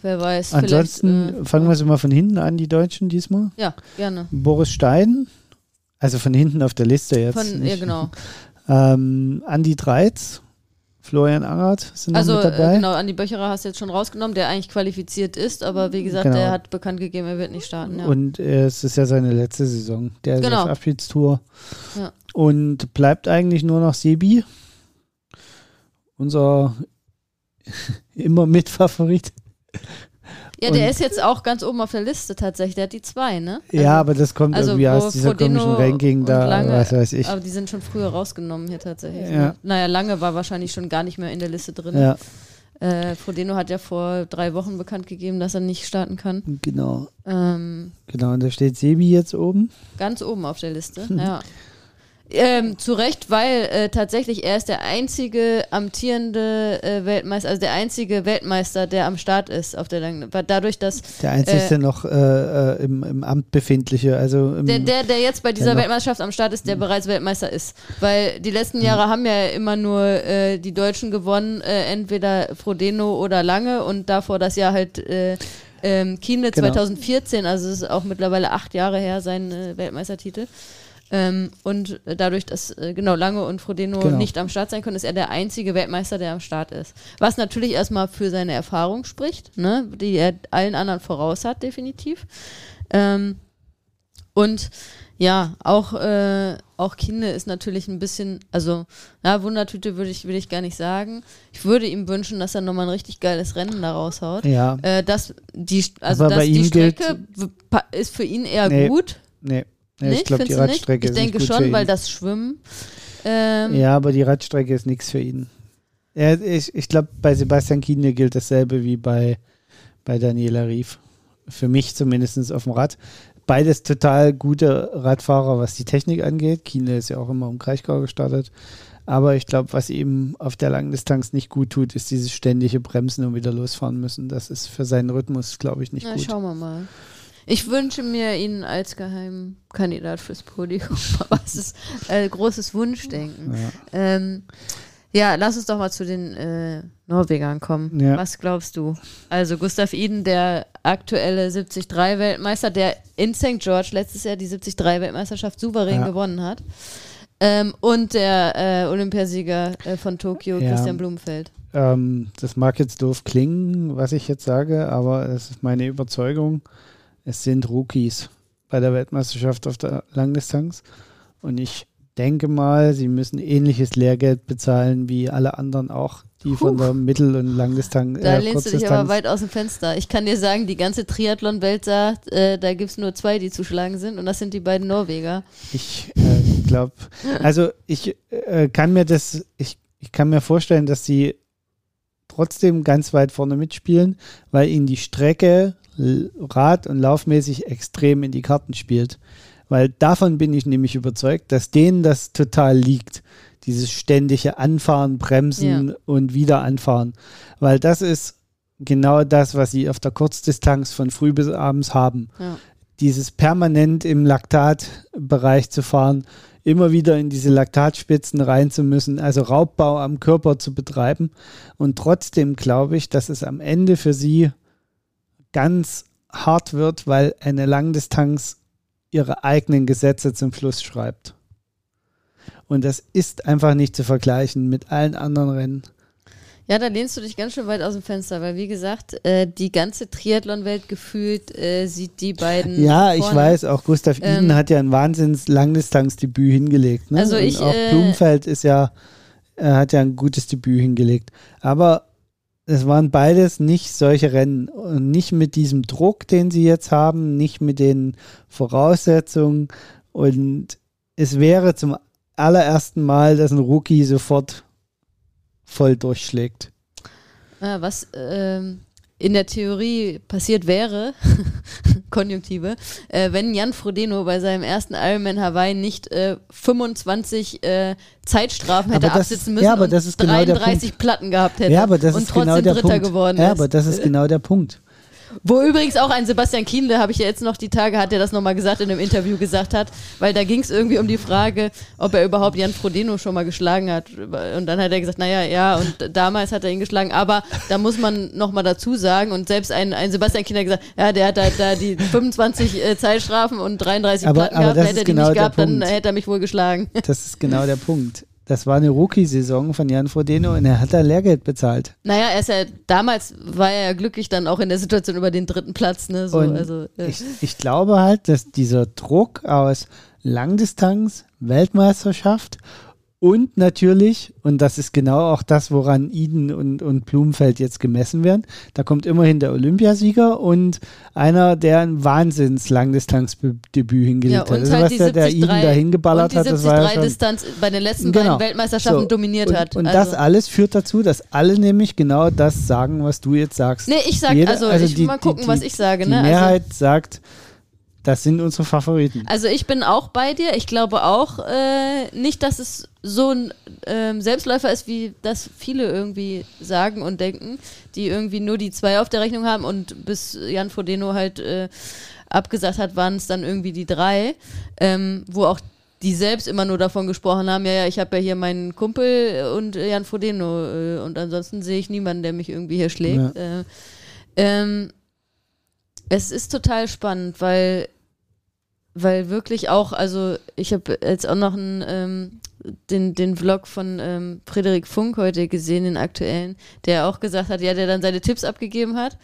wer weiß. Ansonsten äh, fangen wir es mal von hinten an, die Deutschen diesmal. Ja, gerne. Boris Stein, also von hinten auf der Liste jetzt. Von, ja, genau. Ähm, Andi Dreiz, Florian Angert sind also, mit dabei. Äh, genau, Andi Böcherer hast du jetzt schon rausgenommen, der eigentlich qualifiziert ist, aber wie gesagt, genau. der hat bekannt gegeben, er wird nicht starten. Ja. Und äh, es ist ja seine letzte Saison, der genau. Abschiedstour. Ja. Und bleibt eigentlich nur noch Sebi, unser immer Mitfavorit. Ja, der ist jetzt auch ganz oben auf der Liste tatsächlich. Der hat die zwei, ne? Also, ja, aber das kommt also irgendwie aus dieser Frodeno komischen Ranking da, lange, was weiß ich. Aber die sind schon früher rausgenommen hier tatsächlich. Ja. Ne? Naja, lange war wahrscheinlich schon gar nicht mehr in der Liste drin. Ja. Äh, Frodeno hat ja vor drei Wochen bekannt gegeben, dass er nicht starten kann. Genau. Ähm, genau, und da steht Sebi jetzt oben. Ganz oben auf der Liste, ja. Ähm, zu Recht, weil äh, tatsächlich er ist der einzige amtierende äh, Weltmeister, also der einzige Weltmeister, der am Start ist auf der Langen. Dadurch, dass der einzige äh, noch äh, äh, im, im, Amt befindliche, also der, der, der jetzt bei dieser Weltmeisterschaft am Start ist, der bereits Weltmeister ist, weil die letzten hm. Jahre haben ja immer nur äh, die Deutschen gewonnen, entweder Frodeno oder Lange und davor das Jahr halt ähm, Kienle genau. 2014, also es ist auch mittlerweile acht Jahre her sein Weltmeistertitel. Ähm, und dadurch, dass äh, genau Lange und Frodeno genau. nicht am Start sein können, ist er der einzige Weltmeister, der am Start ist. Was natürlich erstmal für seine Erfahrung spricht, ne? die er allen anderen voraus hat, definitiv. Ähm, und ja, auch, äh, auch Kinde ist natürlich ein bisschen, also, ja, Wundertüte würde ich, will ich gar nicht sagen. Ich würde ihm wünschen, dass er nochmal ein richtig geiles Rennen da raushaut. Ja. Äh, dass die, also, dass die Strecke ist für ihn eher nee, gut. Nee. Ja, ich glaube, die Radstrecke ist Ich denke schon, weil das Schwimmen. Ähm ja, aber die Radstrecke ist nichts für ihn. Ja, ich ich glaube, bei Sebastian Kienle gilt dasselbe wie bei, bei Daniela Rief. Für mich zumindest auf dem Rad. Beides total gute Radfahrer, was die Technik angeht. Kienle ist ja auch immer um Kraichgau gestartet. Aber ich glaube, was ihm auf der langen Distanz nicht gut tut, ist dieses ständige Bremsen und wieder losfahren müssen. Das ist für seinen Rhythmus, glaube ich, nicht Na, gut. Schauen wir mal. Ich wünsche mir ihn als Geheimkandidat fürs Podium. Aber es ist äh, großes Wunschdenken. Ja. Ähm, ja, lass uns doch mal zu den äh, Norwegern kommen. Ja. Was glaubst du? Also Gustav Iden, der aktuelle 73-Weltmeister, der in St. George letztes Jahr die 73-Weltmeisterschaft souverän ja. gewonnen hat. Ähm, und der äh, Olympiasieger äh, von Tokio, Christian Blumenfeld. ähm, das mag jetzt doof klingen, was ich jetzt sage, aber es ist meine Überzeugung, es sind Rookies bei der Weltmeisterschaft auf der Langdistanz. Und ich denke mal, sie müssen ähnliches Lehrgeld bezahlen wie alle anderen auch, die Puh. von der Mittel- und Langdistanz. Da äh, lehnst du dich aber weit aus dem Fenster. Ich kann dir sagen, die ganze Triathlon-Welt sagt, äh, da gibt es nur zwei, die zu schlagen sind, und das sind die beiden Norweger. Ich äh, glaube, also ich äh, kann mir das, ich, ich kann mir vorstellen, dass sie trotzdem ganz weit vorne mitspielen, weil ihnen die Strecke Rad- und Laufmäßig extrem in die Karten spielt. Weil davon bin ich nämlich überzeugt, dass denen das total liegt. Dieses ständige Anfahren, Bremsen ja. und wieder anfahren. Weil das ist genau das, was sie auf der Kurzdistanz von früh bis abends haben. Ja. Dieses permanent im Laktatbereich zu fahren, immer wieder in diese Laktatspitzen rein zu müssen, also Raubbau am Körper zu betreiben. Und trotzdem glaube ich, dass es am Ende für sie ganz hart wird, weil eine Langdistanz ihre eigenen Gesetze zum Schluss schreibt. Und das ist einfach nicht zu vergleichen mit allen anderen Rennen. Ja, da lehnst du dich ganz schön weit aus dem Fenster, weil wie gesagt, äh, die ganze Triathlon-Welt gefühlt äh, sieht die beiden. Ja, vorne. ich weiß, auch Gustav Iden ähm, hat ja ein wahnsinns Langdistanz-Debüt hingelegt. Ne? Also ich, Und auch äh, Blumenfeld ist ja, hat ja ein gutes Debüt hingelegt. Aber es waren beides nicht solche Rennen. Und nicht mit diesem Druck, den sie jetzt haben, nicht mit den Voraussetzungen. Und es wäre zum allerersten Mal, dass ein Rookie sofort voll durchschlägt. Ah, was ähm, in der Theorie passiert wäre, Konjunktive, äh, wenn Jan Frodeno bei seinem ersten Ironman Hawaii nicht äh, 25 äh, Zeitstrafen hätte das, absitzen müssen ja, aber das ist und genau 33 Platten gehabt hätte ja, aber das und ist genau trotzdem der Dritter Punkt. geworden ist. Ja, aber das ist genau der Punkt. Wo übrigens auch ein Sebastian Kienle, habe ich ja jetzt noch die Tage, hat er das nochmal gesagt, in einem Interview gesagt hat, weil da ging es irgendwie um die Frage, ob er überhaupt Jan Frodeno schon mal geschlagen hat. Und dann hat er gesagt, naja, ja, und damals hat er ihn geschlagen. Aber da muss man nochmal dazu sagen, und selbst ein, ein Sebastian Kienle hat gesagt, ja, der hat da, da die 25 äh, Zeitstrafen und 33 aber, Platten aber gehabt, hätte er die genau nicht gehabt, Punkt. dann hätte er mich wohl geschlagen. Das ist genau der Punkt. Das war eine Rookie-Saison von Jan Frodeno und er hat da Lehrgeld bezahlt. Naja, er ist ja, damals war er ja glücklich dann auch in der Situation über den dritten Platz. Ne? So, also, äh. ich, ich glaube halt, dass dieser Druck aus Langdistanz, Weltmeisterschaft und natürlich, und das ist genau auch das, woran Iden und, und Blumenfeld jetzt gemessen werden, da kommt immerhin der Olympiasieger und einer, der ein Wahnsinns-Langdistanzdebüt hingelegt ja, hat. Also halt was der, der Iden da hingeballert hat, das war ja schon, Distanz bei den letzten genau. beiden Weltmeisterschaften so, dominiert und, hat. Und also. das alles führt dazu, dass alle nämlich genau das sagen, was du jetzt sagst. Nee, ich sag, Jeder, also, also ich die, mal gucken, die, was ich sage. Die ne? Mehrheit also, sagt, das sind unsere Favoriten. Also ich bin auch bei dir. Ich glaube auch äh, nicht, dass es so ein ähm, Selbstläufer ist, wie das viele irgendwie sagen und denken, die irgendwie nur die zwei auf der Rechnung haben und bis Jan Frodeno halt äh, abgesagt hat, waren es dann irgendwie die drei, ähm, wo auch die selbst immer nur davon gesprochen haben, ja, ja, ich habe ja hier meinen Kumpel und Jan Frodeno äh, und ansonsten sehe ich niemanden, der mich irgendwie hier schlägt. Ja. Äh, ähm, es ist total spannend, weil, weil wirklich auch, also ich habe jetzt auch noch einen, ähm, den, den Vlog von ähm, Frederik Funk heute gesehen, den aktuellen, der auch gesagt hat, ja, der dann seine Tipps abgegeben hat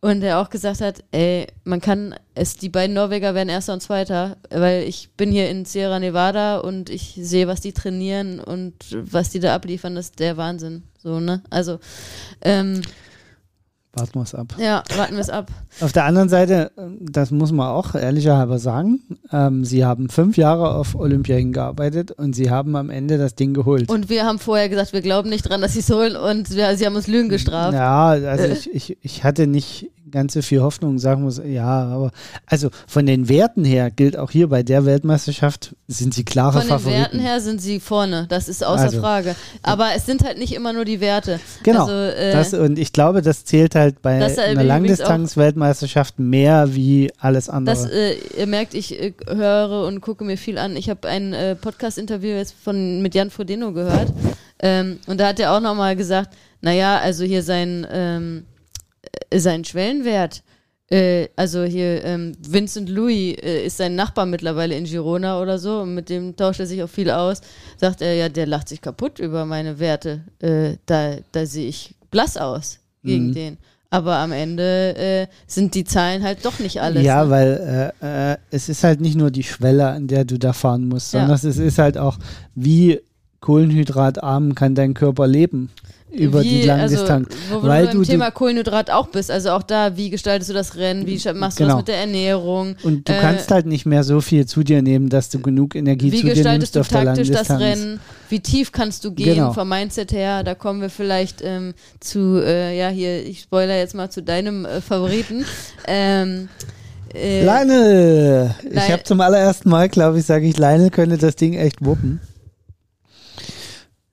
und der auch gesagt hat, ey, man kann es, die beiden Norweger werden Erster und Zweiter, weil ich bin hier in Sierra Nevada und ich sehe, was die trainieren und was die da abliefern, das ist der Wahnsinn. So, ne? Also, ähm, Warten wir es ab. Ja, warten wir es ab. Auf der anderen Seite, das muss man auch ehrlicherhalber sagen, ähm, sie haben fünf Jahre auf Olympia hingearbeitet und sie haben am Ende das Ding geholt. Und wir haben vorher gesagt, wir glauben nicht dran, dass sie es holen und wir, sie haben uns Lügen gestraft. Ja, also ich, ich, ich hatte nicht ganz so viel Hoffnung, sagen muss, ja, aber also von den Werten her gilt auch hier bei der Weltmeisterschaft sind sie klare Favoriten. Von den Werten her sind sie vorne, das ist außer also, Frage. Aber es sind halt nicht immer nur die Werte. Genau. Also, äh, das, und ich glaube, das zählt halt bei das, äh, einer Langdistanz-Weltmeisterschaft mehr wie alles andere. Das, äh, ihr merkt, ich äh, höre und gucke mir viel an. Ich habe ein äh, Podcast-Interview jetzt von, mit Jan Frodeno gehört. Ähm, und da hat er auch nochmal gesagt, naja, also hier sein ähm, äh, sein Schwellenwert Äh, also hier, ähm, Vincent Louis äh, ist sein Nachbar mittlerweile in Girona oder so und mit dem tauscht er sich auch viel aus. Sagt er, ja, der lacht sich kaputt über meine Werte. Äh, da da sehe ich blass aus gegen Mhm. den. Aber am Ende äh, sind die Zahlen halt doch nicht alles. ja, ne? weil äh, äh, es ist halt nicht nur die Schwelle, an der du da fahren musst, Ja. sondern es ist halt auch, wie kohlenhydratarm kann dein Körper leben über wie, die Langdistanz. Also, wo weil du beim du- Thema Kohlenhydrat auch bist. Also auch da, wie gestaltest du das Rennen? Wie machst du Genau. das mit der Ernährung? Und du äh, kannst halt nicht mehr so viel zu dir nehmen, dass du genug Energie Wie zu dir gestaltest nimmst du auf der taktisch das. Rennen? Wie tief kannst du gehen Genau. vom Mindset her? Da kommen wir vielleicht ähm, zu, äh, ja, hier, ich spoiler jetzt mal zu deinem äh, Favoriten. ähm, äh, Lionel! Ich habe zum allerersten Mal, glaube ich, sage ich, Lionel könnte das Ding echt wuppen.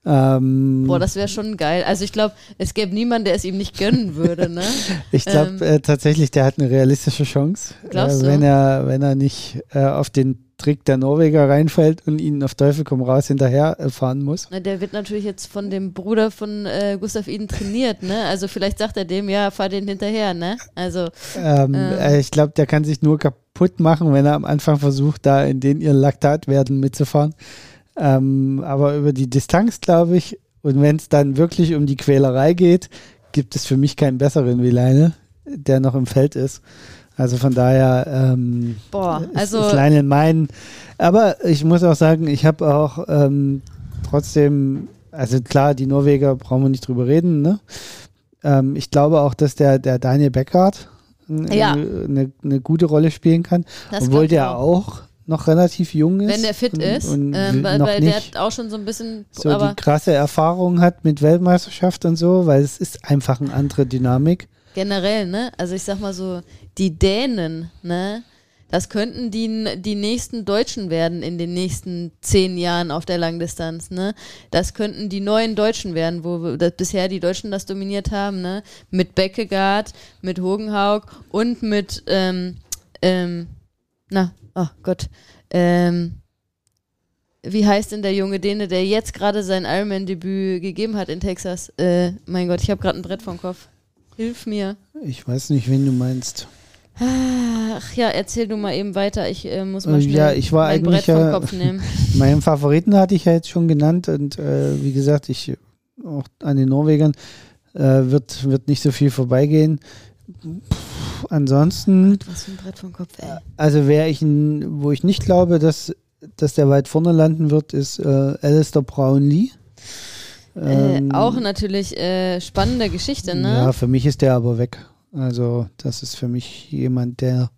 Ähm, Boah, das wäre schon geil. Also ich glaube, es gäbe niemanden, der es ihm nicht gönnen würde, ne? ich glaube ähm, äh, tatsächlich, der hat eine realistische Chance. Glaubst äh, du? wenn er, wenn er nicht äh, auf den Trick der Norweger reinfällt und ihn auf Teufel komm raus hinterher äh, fahren muss. Na, Der wird natürlich jetzt von dem Bruder von äh, Gustav Iden trainiert, ne? Also vielleicht sagt er dem, ja, fahr den hinterher, ne? Also, Ähm, Ähm. äh, ich glaube, der kann sich nur kaputt machen, wenn er am Anfang versucht, da in den ihren Laktatwerten mitzufahren. Ähm, aber über die Distanz, glaube ich, und wenn es dann wirklich um die Quälerei geht, gibt es für mich keinen besseren wie Leine, der noch im Feld ist. Also von daher ähm, boah, ist, also ist Leine mein. Aber ich muss auch sagen, ich habe auch ähm, trotzdem, also klar, die Norweger brauchen wir nicht drüber reden, ne? Ähm, ich glaube auch, dass der, der Daniel Beckhardt Ja. eine, eine gute Rolle spielen kann, das obwohl der auch noch relativ jung ist. Wenn der fit und, ist, und ähm, weil, weil der hat auch schon so ein bisschen, so aber die krasse Erfahrung hat mit Weltmeisterschaft und so, weil es ist einfach eine andere Dynamik. generell, ne? Also ich sag mal so, die Dänen, ne? Das könnten die, die nächsten Deutschen werden in den nächsten zehn Jahren auf der Langdistanz, ne? Das könnten die neuen Deutschen werden, wo das, bisher die Deutschen das dominiert haben, ne? Mit Beckegaard, mit Hogenhaug und mit, ähm, ähm, na, oh Gott, ähm, wie heißt denn der junge Däne, der jetzt gerade sein Ironman-Debüt gegeben hat in Texas? Äh, mein Gott, ich habe gerade ein Brett vom Kopf. Hilf mir. Ich weiß nicht, wen du meinst. Ach ja, erzähl du mal eben weiter. Ich äh, muss mal Äh, schnell ja, ich war mein eigentlich, Brett vom äh, Kopf nehmen. Meinen Favoriten hatte ich ja jetzt schon genannt und äh, wie gesagt, ich auch an den Norwegern äh, wird, wird nicht so viel vorbeigehen. Pff, ansonsten, Was für ein Brett vom Kopf, ey. also wer ich, wo ich nicht glaube, dass, dass der weit vorne landen wird, ist äh, Alistair Brownlee. Äh, Ähm, auch natürlich äh, spannende Geschichte, ne? Ja, für mich ist der aber weg. Also das ist für mich jemand, der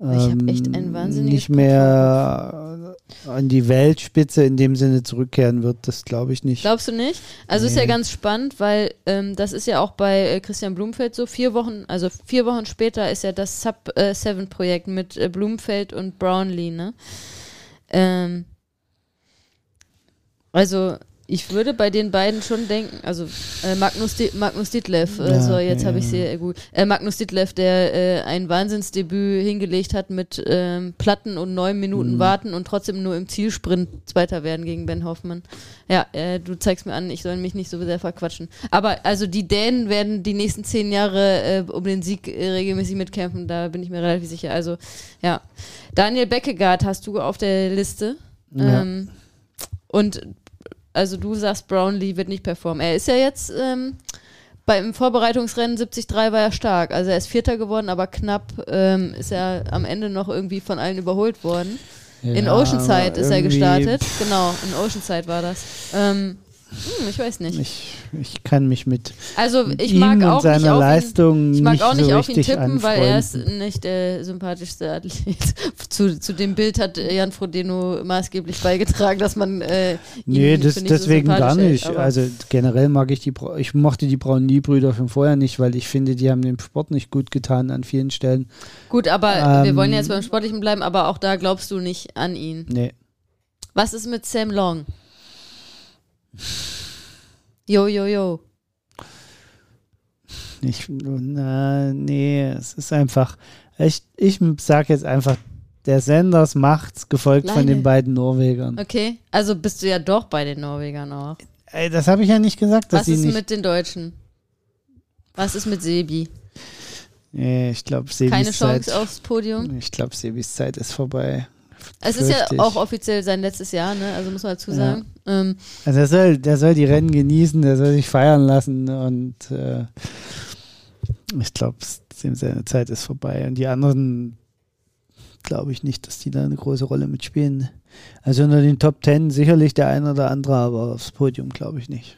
ähm, echt ein wahnsinniges nicht mehr an die Weltspitze in dem Sinne zurückkehren wird. Das glaube ich nicht. Glaubst du nicht? Also ist ja Nee. ganz spannend, weil ähm, das ist ja auch bei äh, Christian Blumfeld so. Vier Wochen, also vier Wochen später ist ja das Sub äh, Seven Projekt mit äh, Blumfeld und Brownlee, ne? Ähm, also ich würde bei den beiden schon denken, also äh, Magnus, Di Magnus Ditlev, äh, Ja, so jetzt ja, habe ich sie äh, gut. Äh, Magnus Ditlev, der äh, ein Wahnsinnsdebüt hingelegt hat mit ähm, Platten und neun Minuten Mhm. warten und trotzdem nur im Zielsprint Zweiter werden gegen Ben Hoffmann. Ja, du zeigst mir an, ich soll mich nicht so sehr verquatschen. Aber also die Dänen werden die nächsten zehn Jahre um den Sieg regelmäßig mitkämpfen, da bin ich mir relativ sicher. Also ja, Daniel Beckegaard hast du auf der Liste. Ja. Ähm, und also du sagst, Brownlee wird nicht performen. Er ist ja jetzt ähm, beim Vorbereitungsrennen 73 war er stark. Also er ist Vierter geworden, aber knapp ähm, ist er am Ende noch irgendwie von allen überholt worden. in Ja, Oceanside aber ist er gestartet. Genau, in Oceanside war das. Ähm, hm, ich weiß nicht. Ich, ich kann mich mit Also ich ihm mag und auch seiner nicht auf ihn, Leistung ich mag nicht auch nicht so auf ihn tippen, weil er ist anfreunden. nicht der sympathischste Athlet. zu, zu dem Bild hat Jan Frodeno maßgeblich beigetragen, dass man äh, ihn Nee, das, nicht so deswegen gar hält, nicht. aber- also generell mag ich die, Bra- ich mochte die Braun-Lee-Brüder schon vorher nicht, weil ich finde, die haben dem Sport nicht gut getan an vielen Stellen. Gut, aber wir Ähm, wollen jetzt beim Sportlichen bleiben, aber auch da glaubst du nicht an ihn. Nee. Was ist mit Sam Long? Jo, jo, jo. Ich, na, nee, es ist einfach, ich, ich sag jetzt einfach, der Sanders macht's, gefolgt von Leine. den beiden Norwegern. Okay, also bist du ja doch bei den Norwegern auch. Ey, das habe ich ja nicht gesagt, dass Was ist nicht. mit den Deutschen? Was ist mit Sebi? Nee, ich glaube, Sebis Keine Chance Zeit, aufs Podium. Ich glaube, Sebis Zeit ist vorbei. Es ist ja auch offiziell sein letztes Jahr, ne? Also muss man dazu Ja. sagen. Ähm, Also der soll, der soll die Rennen genießen, der soll sich feiern lassen und äh, ich glaube, seine Zeit ist vorbei. Und die anderen glaube ich nicht, dass die da eine große Rolle mitspielen. Also unter den Top Ten sicherlich der eine oder andere, aber aufs Podium glaube ich nicht.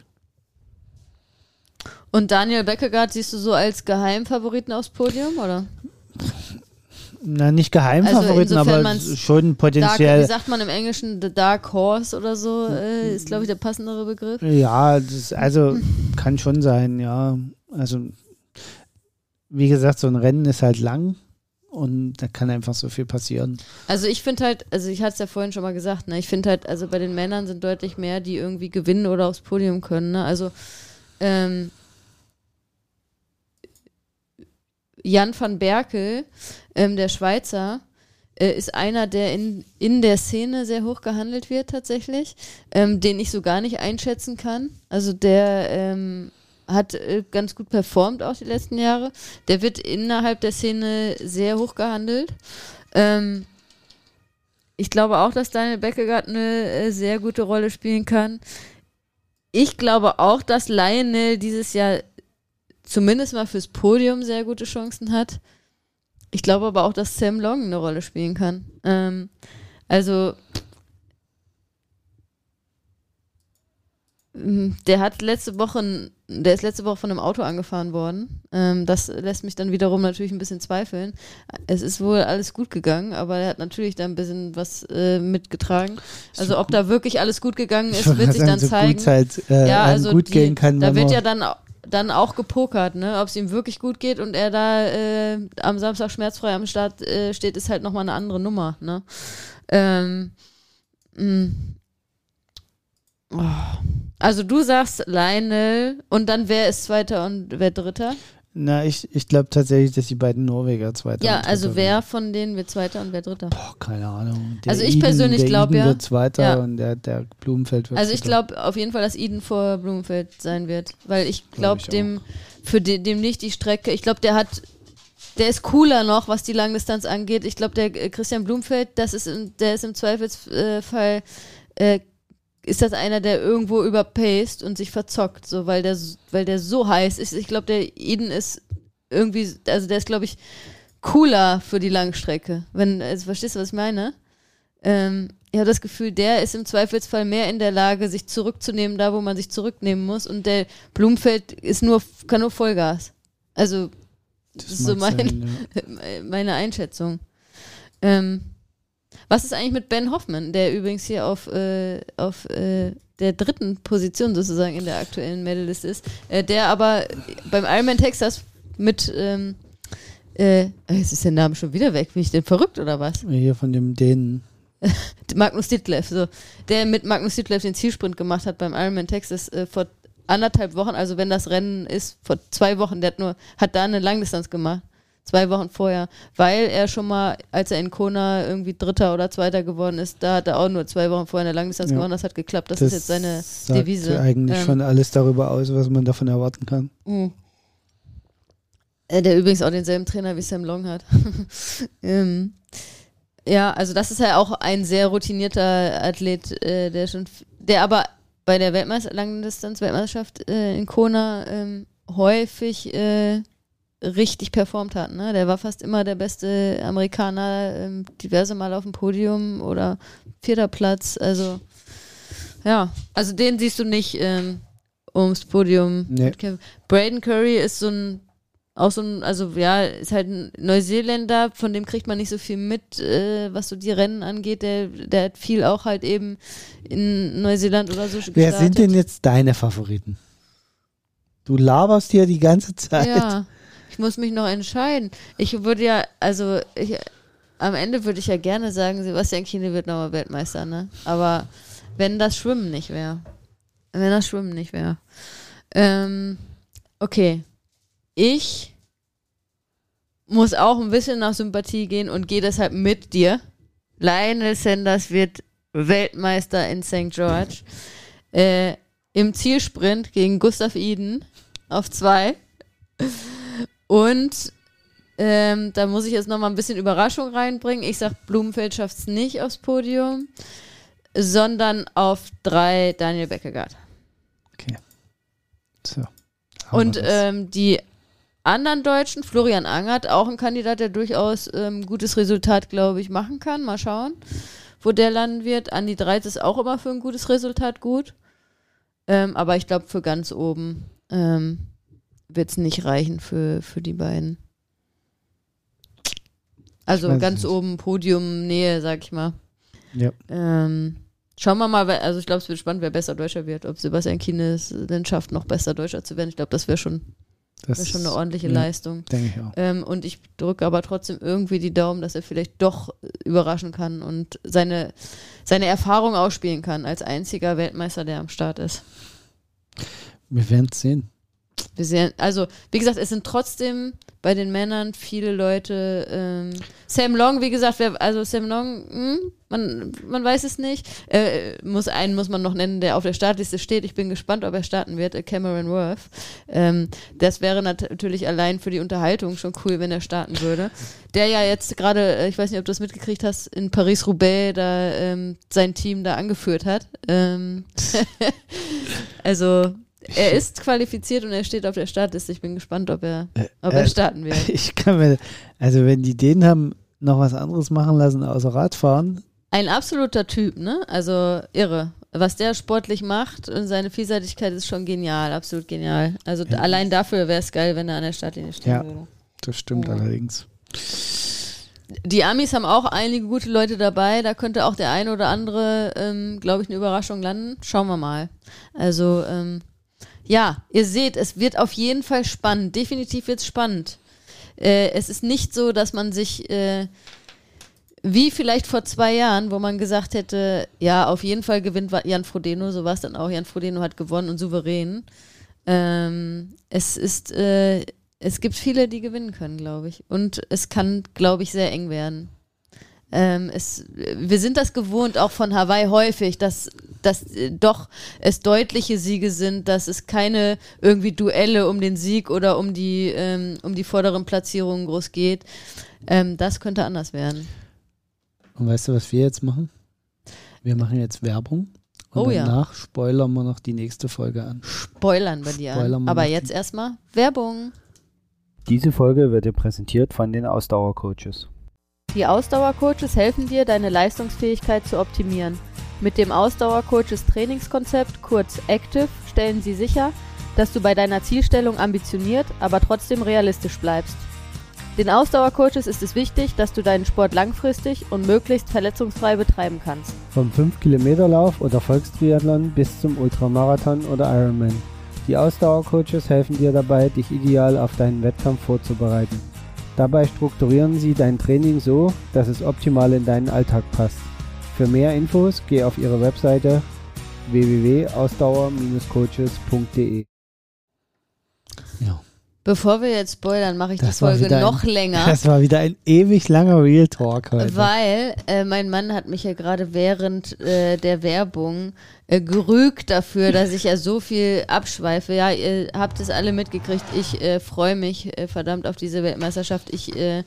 und Daniel Beckegaard siehst du so als Geheimfavoriten aufs Podium, oder? Na, nicht Geheimfavoriten, Also aber schon Dark, potenziell. wie sagt man im Englischen, The Dark Horse oder so, äh, ist, glaube ich, der passendere Begriff. Ja, das, also kann schon sein, ja. Also, wie gesagt, so ein Rennen ist halt lang und da kann einfach so viel passieren. Also ich finde halt, also ich hatte es ja vorhin schon mal gesagt, ne, ich finde halt, also bei den Männern sind deutlich mehr, die irgendwie gewinnen oder aufs Podium können, ne? Also ähm, Jan van Berkel, ähm, der Schweizer, äh, ist einer, der in, in der Szene sehr hoch gehandelt wird tatsächlich, ähm, den ich so gar nicht einschätzen kann. Also der ähm, hat äh, ganz gut performt auch die letzten Jahre. Der wird innerhalb der Szene sehr hoch gehandelt. Ähm, ich glaube auch, dass Daniel Beckegaard eine äh, sehr gute Rolle spielen kann. Ich glaube auch, dass Lionel dieses Jahr zumindest mal fürs Podium sehr gute Chancen hat. Ich glaube aber auch, dass Sam Long eine Rolle spielen kann. Ähm, also der hat letzte Woche, der ist letzte Woche von einem Auto angefahren worden. Ähm, das lässt mich dann wiederum natürlich ein bisschen zweifeln. Es ist wohl alles gut gegangen, aber er hat natürlich da ein bisschen was äh, mitgetragen. Also ob da wirklich alles gut gegangen ist, wird sich dann so zeigen. halt, äh, ja, also gut die, gehen kann, da wird ja dann, dann auch gepokert, ne? Ob es ihm wirklich gut geht und er da äh, am Samstag schmerzfrei am Start äh, steht, ist halt nochmal eine andere Nummer, ne? Ähm, mh. oh. Also du sagst Lionel und dann wer ist Zweiter und wer Dritter? Na, ich, ich glaube tatsächlich, dass die beiden Norweger Zweiter ja, also wer werden. von denen wird Zweiter und wer Dritter? Boah, keine Ahnung. Der Also ich Eden- persönlich der glaub Eden ja- wird Zweiter ja. und der, der Blumenfeld wird Also ich glaube auf jeden Fall, dass Eden vor Blumenfeld sein wird, weil ich Glaub glaube ich dem für de, dem nicht die Strecke. Ich glaube, der hat der ist cooler noch, was die Langdistanz angeht. Ich glaube, der äh, Christian Blumfeld, das ist der ist im Zweifelsfall äh, ist das einer, der irgendwo überpaced und sich verzockt, so weil der weil der so heiß ist. Ich glaube, der Eden ist irgendwie, also der ist glaube ich cooler für die Langstrecke. Wenn, also verstehst du, was ich meine? Ähm, ich habe das Gefühl, der ist im Zweifelsfall mehr in der Lage, sich zurückzunehmen, da wo man sich zurücknehmen muss. Und der Blumfeld ist nur, kann nur Vollgas. Also, das, Das ist so mein, sein, ja. meine Einschätzung. Ähm, was ist eigentlich mit Ben Hoffman, der übrigens hier auf, äh, auf äh, der dritten Position sozusagen in der aktuellen Medalist ist, äh, der aber beim Ironman Texas mit, ähm, äh, jetzt ist der Name schon wieder weg, bin ich denn verrückt oder was? Hier von dem Dänen. Magnus Ditlev, so, der mit Magnus Ditlev den Zielsprint gemacht hat beim Ironman Texas äh, vor anderthalb Wochen, also wenn das Rennen ist, vor zwei Wochen, der hat nur, hat da eine Langdistanz gemacht. Zwei Wochen vorher, weil er schon mal, als er in Kona irgendwie Dritter oder Zweiter geworden ist, da hat er auch nur zwei Wochen vorher eine Langdistanz Ja. gewonnen, das hat geklappt, das, ist jetzt seine sagt Devise. eigentlich Ähm, schon alles darüber aus, was man davon erwarten kann. Mhm. Äh, Der übrigens auch denselben Trainer wie Sam Long hat. ähm, ja, also das ist ja auch ein sehr routinierter Athlet, äh, der schon, der aber bei der Weltmeister Langdistanz-Weltmeisterschaft äh, in Kona ähm, häufig äh, richtig performt hat. Ne? Der war fast immer der beste Amerikaner, ähm, diverse Mal auf dem Podium oder vierter Platz. Also ja, also den siehst du nicht ähm, ums Podium. Nee. mitkämpfen. Braden Curry ist so ein auch so ein, also ja, ist halt ein Neuseeländer, von dem kriegt man nicht so viel mit, äh, was so die Rennen angeht. Der, der hat viel auch halt eben in Neuseeland oder so gestartet. Wer sind denn jetzt deine Favoriten? Du laberst hier die ganze Zeit. Ja, muss mich noch entscheiden. Ich würde ja, also ich, am Ende würde ich ja gerne sagen, Sebastian Kiene wird nochmal Weltmeister, ne? Aber wenn das Schwimmen nicht wäre. Wenn das Schwimmen nicht wäre. Ähm, okay. Ich muss auch ein bisschen nach Sympathie gehen und gehe deshalb mit dir. Lionel Sanders wird Weltmeister in St. George. Äh, Im Zielsprint gegen Gustav Iden auf zwei. Und Ähm, da muss ich jetzt noch mal ein bisschen Überraschung reinbringen. Ich sag, Blumenfeld schafft es nicht aufs Podium, sondern auf drei Daniel Beckegaard. Okay. So. Und ähm, die anderen Deutschen, Florian Angert, auch ein Kandidat, der durchaus ähm, gutes Resultat, glaube ich, machen kann. Mal schauen, wo der landen wird. Andi Dreiz ist auch immer für ein gutes Resultat gut. Ähm, aber ich glaube, für ganz oben ähm, wird es nicht reichen für, für die beiden. Also ganz oben Podiumnähe, sag ich mal. ja. Ähm, schauen wir mal, also ich glaube, es wird spannend, wer besser Deutscher wird. Ob Sebastian Kiene es denn schafft, noch besser Deutscher zu werden. Ich glaube, das wäre schon, Das wär schon eine ordentliche ja, Leistung. Denke ich auch. Ähm, und ich drücke aber trotzdem irgendwie die Daumen, dass er vielleicht doch überraschen kann und seine, seine Erfahrung ausspielen kann als einziger Weltmeister, der am Start ist. Wir werden es sehen. Wir sehen, also, wie gesagt, es sind trotzdem bei den Männern viele Leute. Ähm, Sam Long, wie gesagt, wer, also Sam Long, hm, man, man weiß es nicht. Äh, muss einen muss man noch nennen, der auf der Startliste steht. Ich bin gespannt, ob er starten wird. Äh, Cameron Worth. Ähm, das wäre nat natürlich allein für die Unterhaltung schon cool, wenn er starten würde. Der ja jetzt gerade, äh, ich weiß nicht, ob du das mitgekriegt hast, in Paris-Roubaix da ähm, sein Team da angeführt hat. Ähm, also er ist qualifiziert und er steht auf der Startliste. Ich bin gespannt, ob er, ob er äh, starten wird. Ich kann mir, also wenn die den haben noch was anderes machen lassen außer Radfahren, Ein absoluter Typ, ne? Also irre. Was der sportlich macht und seine Vielseitigkeit ist schon genial, absolut genial. Also Ja. allein dafür wäre es geil, wenn er an der Startlinie stehen Ja. würde. das stimmt Ja. allerdings. Die Amis haben auch einige gute Leute dabei. Da könnte auch der eine oder andere, ähm, glaube ich, eine Überraschung landen. Schauen wir mal. Also, ähm, ja, ihr seht, es wird auf jeden Fall spannend. Definitiv wird es spannend. Äh, es ist nicht so, dass man sich, äh, wie vielleicht vor zwei Jahren, wo man gesagt hätte, ja, auf jeden Fall gewinnt Jan Frodeno, so war es dann auch. Jan Frodeno hat gewonnen und souverän. Ähm, es ist, äh, es gibt viele, die gewinnen können, glaube ich. Und es kann, glaube ich, sehr eng werden. Ähm, es, wir sind das gewohnt, auch von Hawaii häufig, dass, dass äh, doch es deutliche Siege sind, dass es keine irgendwie Duelle um den Sieg oder um die, ähm, um die vorderen Platzierungen groß geht. Ähm, das könnte anders werden. Und weißt du, was wir jetzt machen? Wir machen jetzt Werbung. Und Oh ja. danach spoilern wir noch die nächste Folge an. Spoilern bei dir Spoilern an. wir Aber jetzt die- erstmal Werbung. Diese Folge wird dir präsentiert von den Ausdauercoaches. Die Ausdauercoaches helfen dir, deine Leistungsfähigkeit zu optimieren. Mit dem Ausdauercoaches Trainingskonzept, kurz Active, stellen sie sicher, dass du bei deiner Zielstellung ambitioniert, aber trotzdem realistisch bleibst. Den Ausdauercoaches ist es wichtig, dass du deinen Sport langfristig und möglichst verletzungsfrei betreiben kannst. Vom 5-Kilometer-Lauf oder Volkstriathlon bis zum Ultramarathon oder Ironman. Die Ausdauercoaches helfen dir dabei, dich ideal auf deinen Wettkampf vorzubereiten. Dabei strukturieren sie dein Training so, dass es optimal in deinen Alltag passt. Für mehr Infos geh auf ihre Webseite www.ausdauer-coaches.de. Ja. Bevor wir jetzt spoilern, mache ich die Das war Folge wieder ein- noch länger. Das war wieder ein ewig langer Real Talk heute. Weil äh, mein Mann hat mich ja gerade während äh, der Werbung äh, gerügt dafür, dass ich ja so viel abschweife. Ja, ihr habt es alle mitgekriegt. Ich äh, freue mich äh, verdammt auf diese Weltmeisterschaft. Ich äh,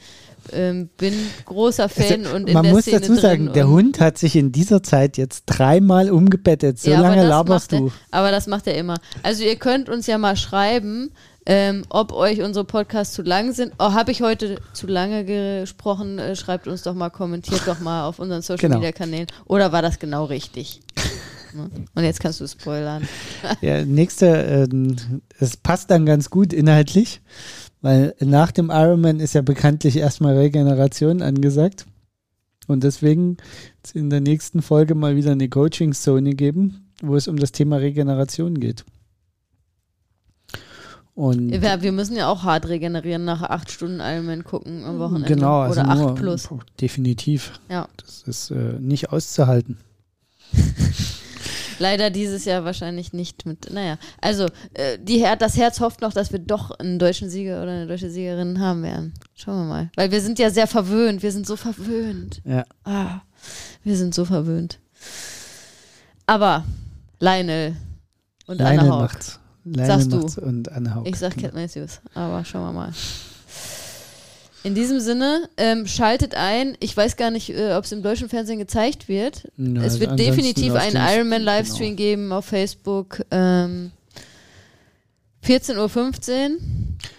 ähm, bin großer Fan und in Man der muss Szene dazu sagen, der und- Hund hat sich in dieser Zeit jetzt dreimal umgebettet. So Ja, lange laberst du. Er, aber das macht er immer. Also ihr könnt uns ja mal schreiben, ähm, ob euch unsere Podcasts zu lang sind. Oh, habe ich heute zu lange gesprochen? Äh, schreibt uns doch mal, kommentiert doch mal auf unseren Social Genau. Media Kanälen. Oder war das genau richtig? Und jetzt kannst du spoilern. Ja, nächste, ähm, es passt dann ganz gut inhaltlich, weil nach dem Ironman ist ja bekanntlich erstmal Regeneration angesagt. Und deswegen wird es in der nächsten Folge mal wieder eine Coaching-Zone geben, wo es um das Thema Regeneration geht. Und Wir, wir müssen ja auch hart regenerieren, nach acht Stunden Ironman gucken am Wochenende. genau, also Oder acht plus. definitiv. Ja. Das ist äh, nicht auszuhalten. Leider dieses Jahr wahrscheinlich nicht mit. Naja, also äh, die das Herz hofft noch, dass wir doch einen deutschen Sieger oder eine deutsche Siegerin haben werden. Schauen wir mal. Weil wir sind ja sehr verwöhnt. Wir sind so verwöhnt. Ja. Ah, wir sind so verwöhnt. Aber Lionel und Lionel Anna Haug. macht's. Lionel Sagst du. und Anna Haug. Ich sag. Cat Matthews, aber schauen wir mal. In diesem Sinne, ähm, schaltet ein. Ich weiß gar nicht, äh, ob es im deutschen Fernsehen gezeigt wird. Ja, es wird definitiv einen Ironman-Livestream genau. geben auf Facebook. Ähm, 14.15 Uhr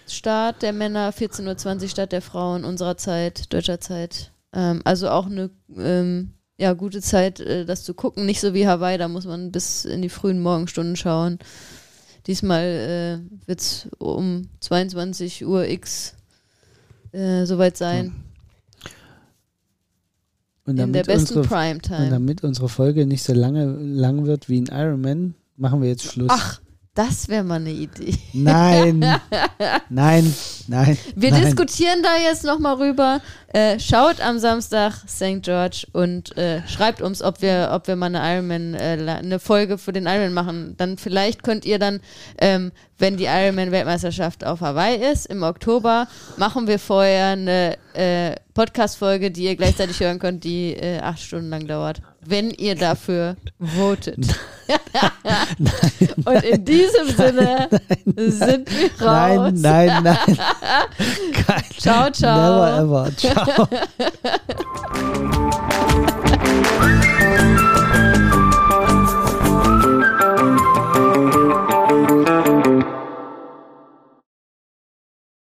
Start der Männer, 14.20 Uhr Start der Frauen unserer Zeit, deutscher Zeit. Ähm, also auch eine ähm, ja, gute Zeit, äh, das zu gucken. Nicht so wie Hawaii, da muss man bis in die frühen Morgenstunden schauen. Diesmal äh, wird es um 22 Uhr X äh, soweit sein. Und in der damit, besten unsere, und Primetime. damit unsere Folge nicht so lange lang wird wie ein Ironman, machen wir jetzt Schluss. Ach, das wäre mal eine Idee. Nein, nein, nein. Wir nein. diskutieren da jetzt nochmal rüber. Äh, schaut am Samstag St. George und äh, schreibt uns, ob wir, ob wir mal eine Ironman, äh, eine Folge für den Ironman machen. Dann vielleicht könnt ihr dann, ähm, wenn die Ironman-Weltmeisterschaft auf Hawaii ist, im Oktober, machen wir vorher eine äh, Podcast-Folge, die ihr gleichzeitig hören könnt, die äh, acht Stunden lang dauert. Wenn ihr dafür votet. und in diesem Sinne sind wir raus. Nein, nein, nein. Kein, Ciao, ciao. Never ever. Ciao.